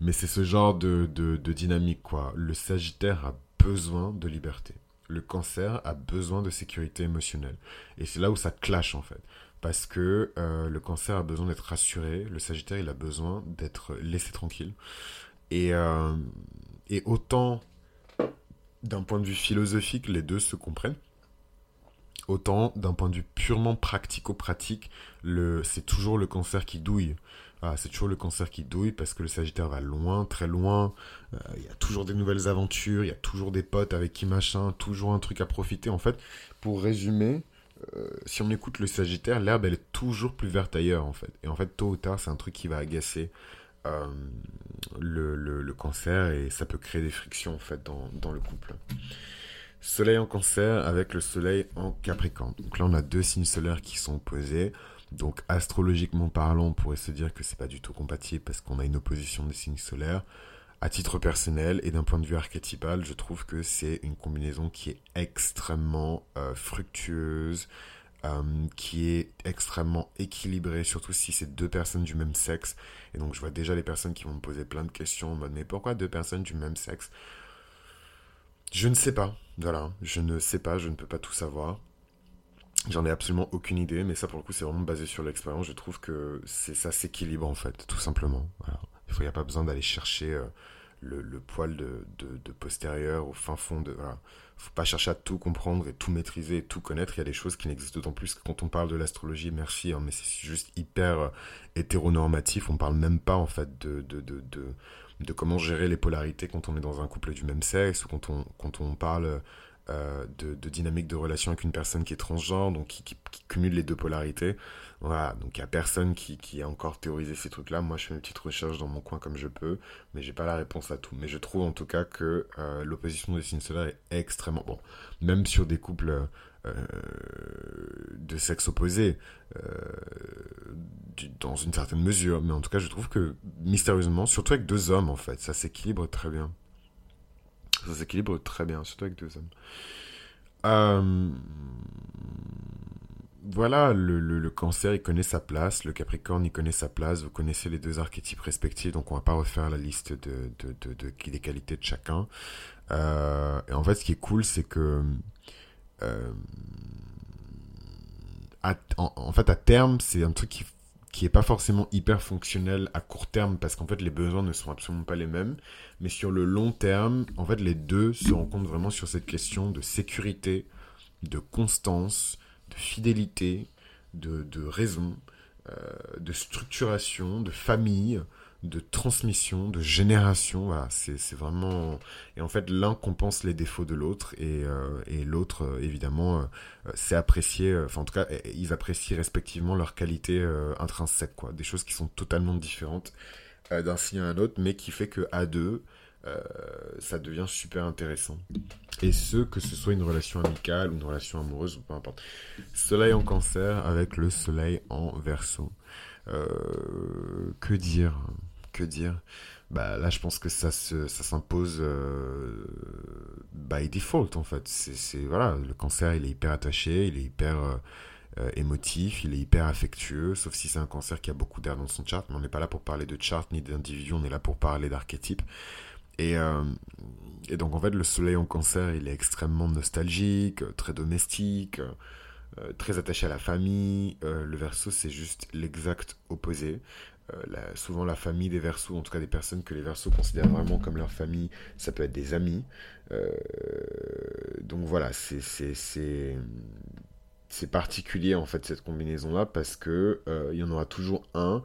Mais c'est ce genre de, de, dynamique, quoi. Le Sagittaire a besoin de liberté. Le Cancer a besoin de sécurité émotionnelle. Et c'est là où ça clash, en fait. Parce que euh, le Cancer a besoin d'être rassuré. Le Sagittaire, il a besoin d'être laissé tranquille. Et, euh, et autant, d'un point de vue philosophique, les deux se comprennent autant d'un point de vue purement pratico-pratique, c'est toujours le cancer qui douille. Ah, c'est toujours le cancer qui douille parce que le Sagittaire va loin, très loin. Euh, il y a toujours des nouvelles aventures, il y a toujours des potes avec qui machin, toujours un truc à profiter. En fait, pour résumer, euh, si on écoute le Sagittaire, l'herbe elle est toujours plus verte ailleurs en fait. Et en fait, tôt ou tard, c'est un truc qui va agacer euh, le, cancer et ça peut créer des frictions en fait dans, dans le couple. Soleil en cancer avec le soleil en capricorne. Donc là, on a deux signes solaires qui sont opposés. Donc astrologiquement parlant, on pourrait se dire que c'est pas du tout compatible parce qu'on a une opposition des signes solaires. À titre personnel et d'un point de vue archétypal, je trouve que c'est une combinaison qui est extrêmement euh, fructueuse, euh, qui est extrêmement équilibrée, surtout si c'est deux personnes du même sexe. Et donc je vois déjà les personnes qui vont me poser plein de questions en mode mais pourquoi deux personnes du même sexe? Je ne sais pas. Voilà, je ne sais pas, je ne peux pas tout savoir. J'en ai absolument aucune idée, mais ça pour le coup c'est vraiment basé sur l'expérience. Je trouve que c'est ça s'équilibre en fait, tout simplement. Il n'y a pas besoin d'aller chercher euh, le, poil de, de, postérieur au fin fond de. Voilà. Faut pas chercher à tout comprendre et tout maîtriser et tout connaître. Il y a des choses qui n'existent d'autant plus que quand on parle de l'astrologie, merci, hein, mais c'est juste hyper euh, hétéronormatif. On parle même pas en fait de, de, de, de, comment gérer les polarités quand on est dans un couple du même sexe ou quand on, quand on parle euh, de, dynamique de relation avec une personne qui est transgenre, donc qui, cumule les deux polarités. Voilà, donc il n'y a personne qui, a encore théorisé ces trucs-là. Moi, je fais mes petites recherches dans mon coin comme je peux, mais j'ai pas la réponse à tout. Mais je trouve en tout cas que euh, l'opposition des signes solaires est extrêmement bon, même sur des couples euh, de sexe opposé, dans une certaine mesure. Mais en tout cas, je trouve que mystérieusement, surtout avec deux hommes en fait, ça s'équilibre très bien. Ça s'équilibre très bien, surtout avec deux hommes. Euh, voilà, le, cancer, il connaît sa place, le capricorne, il connaît sa place, vous connaissez les deux archétypes respectifs, donc on va pas refaire la liste de, de, de, des qualités de chacun. Euh, et en fait, ce qui est cool, c'est que... Euh, en, fait, à terme, c'est un truc qui qui est pas forcément hyper fonctionnel à court terme parce qu'en fait les besoins ne sont absolument pas les mêmes. Mais sur le long terme en fait les deux se rencontrent vraiment sur cette question de sécurité de constance de fidélité de, de raison euh, de structuration de famille de transmission, de génération. C'est vraiment. Et en fait, l'un compense les défauts de l'autre et, euh, l'autre, euh, évidemment, euh, c'est apprécié. Enfin, en tout cas, ils apprécient respectivement leur qualité intrinsèque, quoi. Des choses qui sont totalement différentes d'un signe à un autre, mais qui fait que à deux, ça devient super intéressant. Et ce, que ce soit une relation amicale ou une relation amoureuse ou peu importe. Soleil en cancer avec le soleil en verso. Que dire que dire? Bah là je pense que ça se, ça s'impose euh, by default en fait. C'est voilà le cancer il est hyper attaché il est hyper euh, euh, émotif il est hyper affectueux sauf si c'est un cancer qui a beaucoup d'air dans son chart. Mais on n'est pas là pour parler de chart ni d'individu on est là pour parler d'archétype. Et, et donc en fait le soleil en cancer il est extrêmement nostalgique très domestique très attaché à la famille le verso c'est juste l'exact opposé euh, souvent la famille des versos, en tout cas des personnes que les versos considèrent vraiment comme leur famille, ça peut être des amis. Euh, donc voilà, c'est particulier en fait cette combinaison là parce que euh, il y en aura toujours un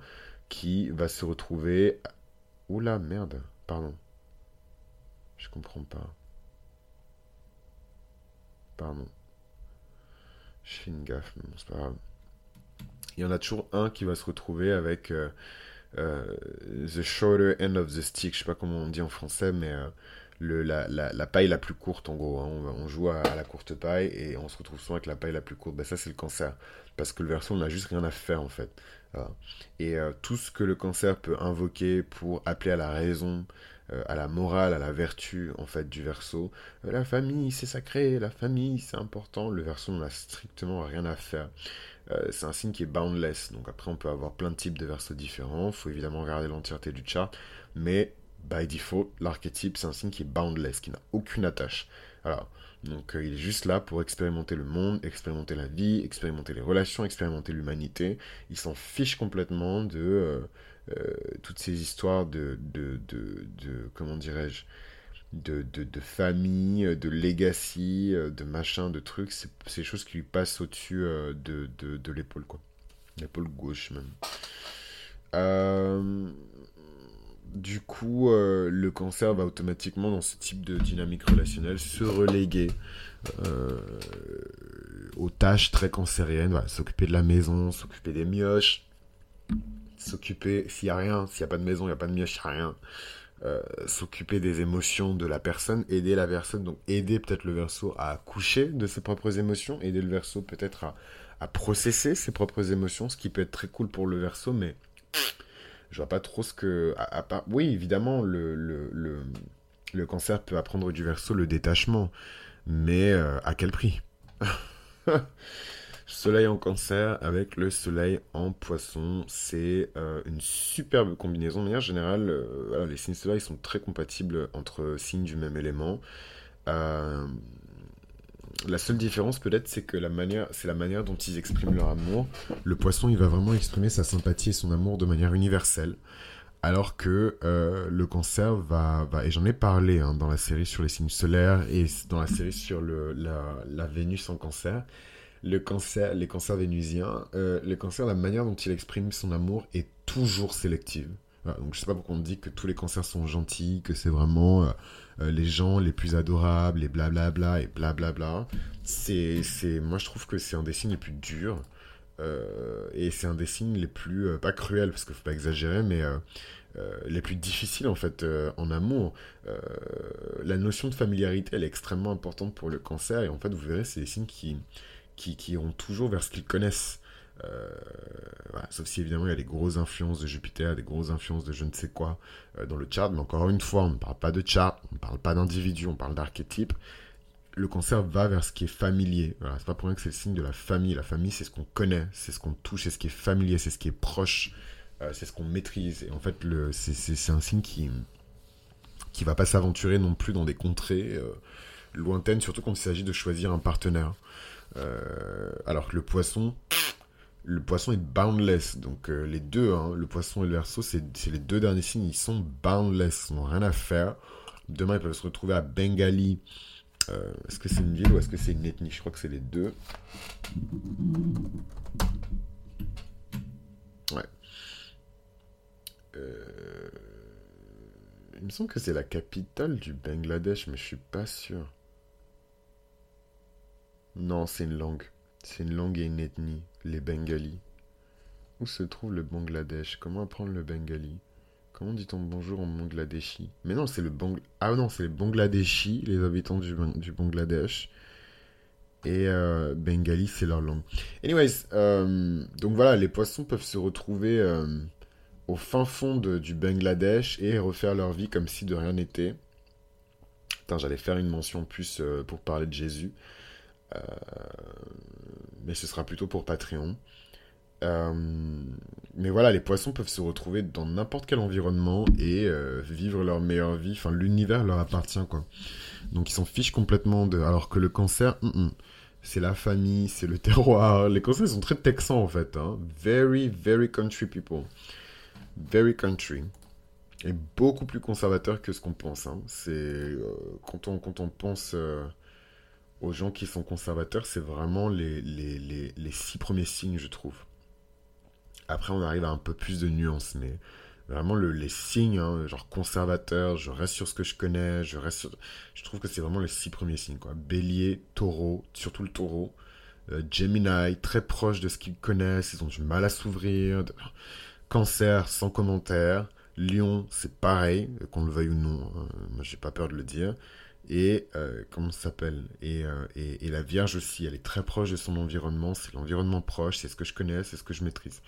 qui va se retrouver. Oula merde, Pardon. Je comprends pas. Pardon. Je fais une gaffe, mais bon, c'est pas grave. Il y en a toujours un qui va se retrouver avec euh, euh, the shorter end of the stick. Je sais pas comment on dit en français, mais euh, le, la, la, paille la plus courte en gros. Hein. On, joue à, la courte paille et on se retrouve souvent avec la paille la plus courte. Ben, ça, c'est le cancer. Parce que le verso, on n'a juste rien à faire en fait. Et tout ce que le cancer peut invoquer pour appeler à la raison, euh, à la morale, à la vertu en fait du verso. Euh, la famille, c'est sacré, la famille, c'est important. Le verso n'a strictement rien à faire. Euh, c'est un signe qui est boundless. Donc après, on peut avoir plein de types de versos différents. Faut évidemment regarder l'entièreté du chart. Mais by default, l'archétype, c'est un signe qui est boundless, qui n'a aucune attache. Alors, donc il est juste là pour expérimenter le monde, expérimenter la vie, expérimenter les relations, expérimenter l'humanité. Il s'en fiche complètement de, toutes ces histoires de, de, de, comment dirais-je, de, de, famille, de legacy, euh, de machin, de trucs, c'est des choses qui lui passent au-dessus euh, de, de, de l'épaule, quoi. L'épaule gauche, même. du coup, le cancer va automatiquement, dans ce type de dynamique relationnelle, se reléguer aux tâches très cancériennes, s'occuper de la maison, s'occuper des mioches, s'occuper, s'il n'y a rien, s'il n'y a pas de maison, il n'y a pas de mioche, il rien, euh, s'occuper des émotions de la personne, aider la personne, donc aider peut-être le verso à accoucher de ses propres émotions, aider le verso peut-être à, processer ses propres émotions, ce qui peut être très cool pour le verso, mais je vois pas trop ce que... Oui, évidemment, le, cancer peut apprendre du verso le détachement, mais euh, à quel prix? Soleil en cancer avec le soleil en poisson, c'est euh, une superbe combinaison. De manière générale, euh, les signes soleil sont très compatibles entre signes du même élément. Euh, la seule différence peut-être, c'est que la manière, c'est la manière dont ils expriment leur amour. Le poisson, il va vraiment exprimer sa sympathie et son amour de manière universelle. Alors que le cancer va, et j'en ai parlé hein, dans la série sur les signes solaires et dans la série sur le, la Vénus en cancer, le cancer, les cancers vénusiens, euh, le cancer, la manière dont il exprime son amour est toujours sélective. donc je sais pas pourquoi on dit que tous les cancers sont gentils, que c'est vraiment euh, euh, les gens les plus adorables et blablabla et blablabla. C'est, c'est, moi je trouve que c'est un des signes les plus durs et c'est un des signes les plus pas cruels parce qu'il faut pas exagérer, mais les plus difficiles en fait en amour. la notion de familiarité elle est extrêmement importante pour le cancer et en fait vous verrez c'est des signes qui qui, qui ont toujours vers ce qu'ils connaissent. Euh, sauf si évidemment il y a des grosses influences de Jupiter, des grosses influences de je ne sais quoi euh, dans le chart, mais encore une fois, on ne parle pas de chart, on ne parle pas d'individu, on parle d'archétype. Le cancer va vers ce qui est familier. Voilà, c'est pas pour rien que c'est le signe de la famille. La famille, c'est ce qu'on connaît, c'est ce qu'on touche, c'est ce qui est familier, c'est ce qui est proche, euh, c'est ce qu'on maîtrise. Et en fait, le, c'est, un signe qui qui va pas s'aventurer non plus dans des contrées lointaines, surtout quand il s'agit de choisir un partenaire. Euh, alors que le poisson, le poisson est boundless. Donc euh, les deux, hein, le poisson et le verso, c'est les deux derniers signes, ils sont boundless, ils n'ont rien à faire. Demain, ils peuvent se retrouver à Bengali. Euh, est-ce que c'est une ville ou est-ce que c'est une ethnie? Je crois que c'est les deux. Ouais. Il me semble que c'est la capitale du Bangladesh, mais je suis pas sûr. Non, c'est une langue. C'est une langue et une ethnie, les Bengalis. Où se trouve le Bangladesh? Comment apprendre le Bengali? Comment dit-on bonjour en Bangladeshi? Mais non, c'est le Bang... Ah non, c'est les Bangladeshi, les habitants du, du Bangladesh. Et euh, Bengali, c'est leur langue. Anyways, euh, donc voilà, les poissons peuvent se retrouver euh, au fin fond du Bangladesh et refaire leur vie comme si de rien n'était. j'allais faire une mention plus pour parler de Jésus. Euh, mais ce sera plutôt pour Patreon. Euh, mais voilà, les poissons peuvent se retrouver dans n'importe quel environnement et euh, vivre leur meilleure vie. Enfin, l'univers leur appartient, quoi. Donc, ils s'en fichent complètement de. Alors que le cancer, c'est la famille, c'est le terroir. Les cancers sont très texans, en fait. Hein. Very, very country people. Very country. Et beaucoup plus conservateur que ce qu'on pense. Hein. C'est quand, on, quand on pense aux gens qui sont conservateurs, c'est vraiment les, les, six premiers signes, je trouve. Après, on arrive à un peu plus de nuances, mais vraiment le, les signes, hein, genre conservateur, je reste sur ce que je connais, je reste sur... Je trouve que c'est vraiment les six premiers signes, quoi. Bélier, taureau, surtout le taureau. Euh, Gemini, très proche de ce qu'ils connaissent, ils ont du mal à s'ouvrir. Cancer, sans commentaire. Lion, c'est pareil, qu'on le veuille ou non, hein, moi j'ai pas peur de le dire. Et euh, comment ça s'appelle? Euh, et, et, la Vierge aussi, elle est très proche de son environnement, c'est l'environnement proche, c'est ce que je connais, c'est ce que je maîtrise.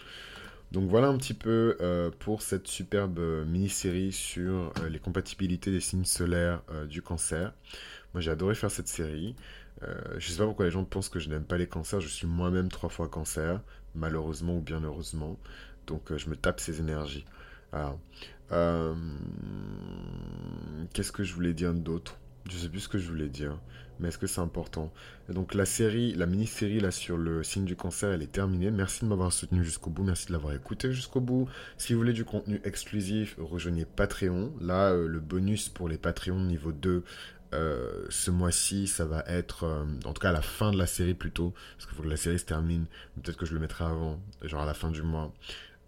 Donc voilà un petit peu euh, pour cette superbe mini-série sur les compatibilités des signes solaires du cancer. Moi j'ai adoré faire cette série. je sais pas pourquoi les gens pensent que je n'aime pas les cancers, je suis moi-même trois fois cancer, malheureusement ou bien heureusement. Donc je me tape ces énergies. Qu'est-ce que je voulais dire d'autre? Je sais plus ce que je voulais dire, mais est-ce que c'est important? Donc la série, la mini-série là sur le signe du cancer, elle est terminée. Merci de m'avoir soutenu jusqu'au bout, merci de l'avoir écouté jusqu'au bout. Si vous voulez du contenu exclusif, rejoignez Patreon. Là, euh, le bonus pour les Patreons niveau 2, euh, ce mois-ci, ça va être, euh, en tout cas à la fin de la série plutôt, parce qu'il faut que la série se termine. Peut-être que je le mettrai avant, genre à la fin du mois.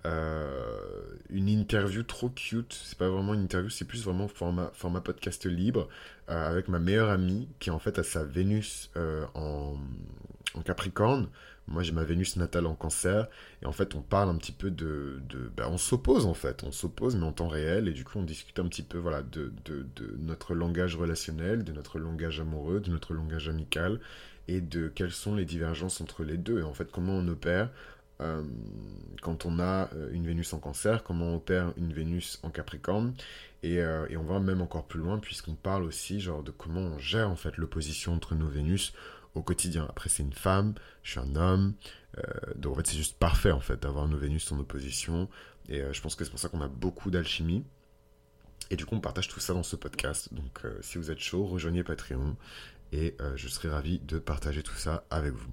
Euh, une interview trop cute. C'est pas vraiment une interview, c'est plus vraiment format, format podcast libre euh, avec ma meilleure amie qui en fait a sa Vénus euh, en, en, Capricorne. Moi j'ai ma Vénus natale en Cancer et en fait on parle un petit peu de, de ben, on s'oppose en fait, on s'oppose mais en temps réel et du coup on discute un petit peu voilà de, de, de notre langage relationnel, de notre langage amoureux, de notre langage amical et de quelles sont les divergences entre les deux et en fait comment on opère euh, quand on a euh, une Vénus en cancer, comment on opère une Vénus en Capricorne. Et, euh, et on va même encore plus loin puisqu'on parle aussi genre de comment on gère en fait l'opposition entre nos Vénus au quotidien. Après c'est une femme, je suis un homme, donc en fait c'est juste parfait en fait d'avoir nos Vénus en opposition. Et je pense que c'est pour ça qu'on a beaucoup d'alchimie. Et du coup on partage tout ça dans ce podcast. Donc si vous êtes chaud, rejoignez Patreon et je serai ravi de partager tout ça avec vous.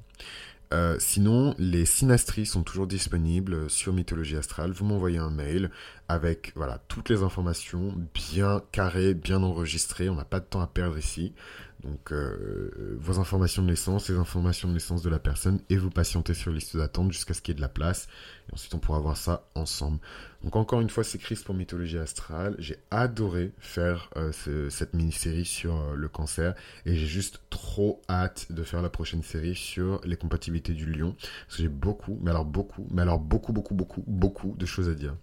Euh, sinon, les synastries sont toujours disponibles sur Mythologie Astrale. Vous m'envoyez un mail avec voilà toutes les informations bien carrées, bien enregistrées. On n'a pas de temps à perdre ici. Donc, euh, vos informations de naissance, les informations de naissance de la personne, et vous patientez sur liste d'attente jusqu'à ce qu'il y ait de la place. Et ensuite, on pourra voir ça ensemble. Donc, encore une fois, c'est Chris pour Mythologie Astrale. J'ai adoré faire euh, cette mini-série sur euh, le cancer. Et j'ai juste trop hâte de faire la prochaine série sur les compatibilités du lion. Parce que j'ai beaucoup, mais alors beaucoup, mais alors beaucoup, beaucoup, beaucoup, beaucoup de choses à dire.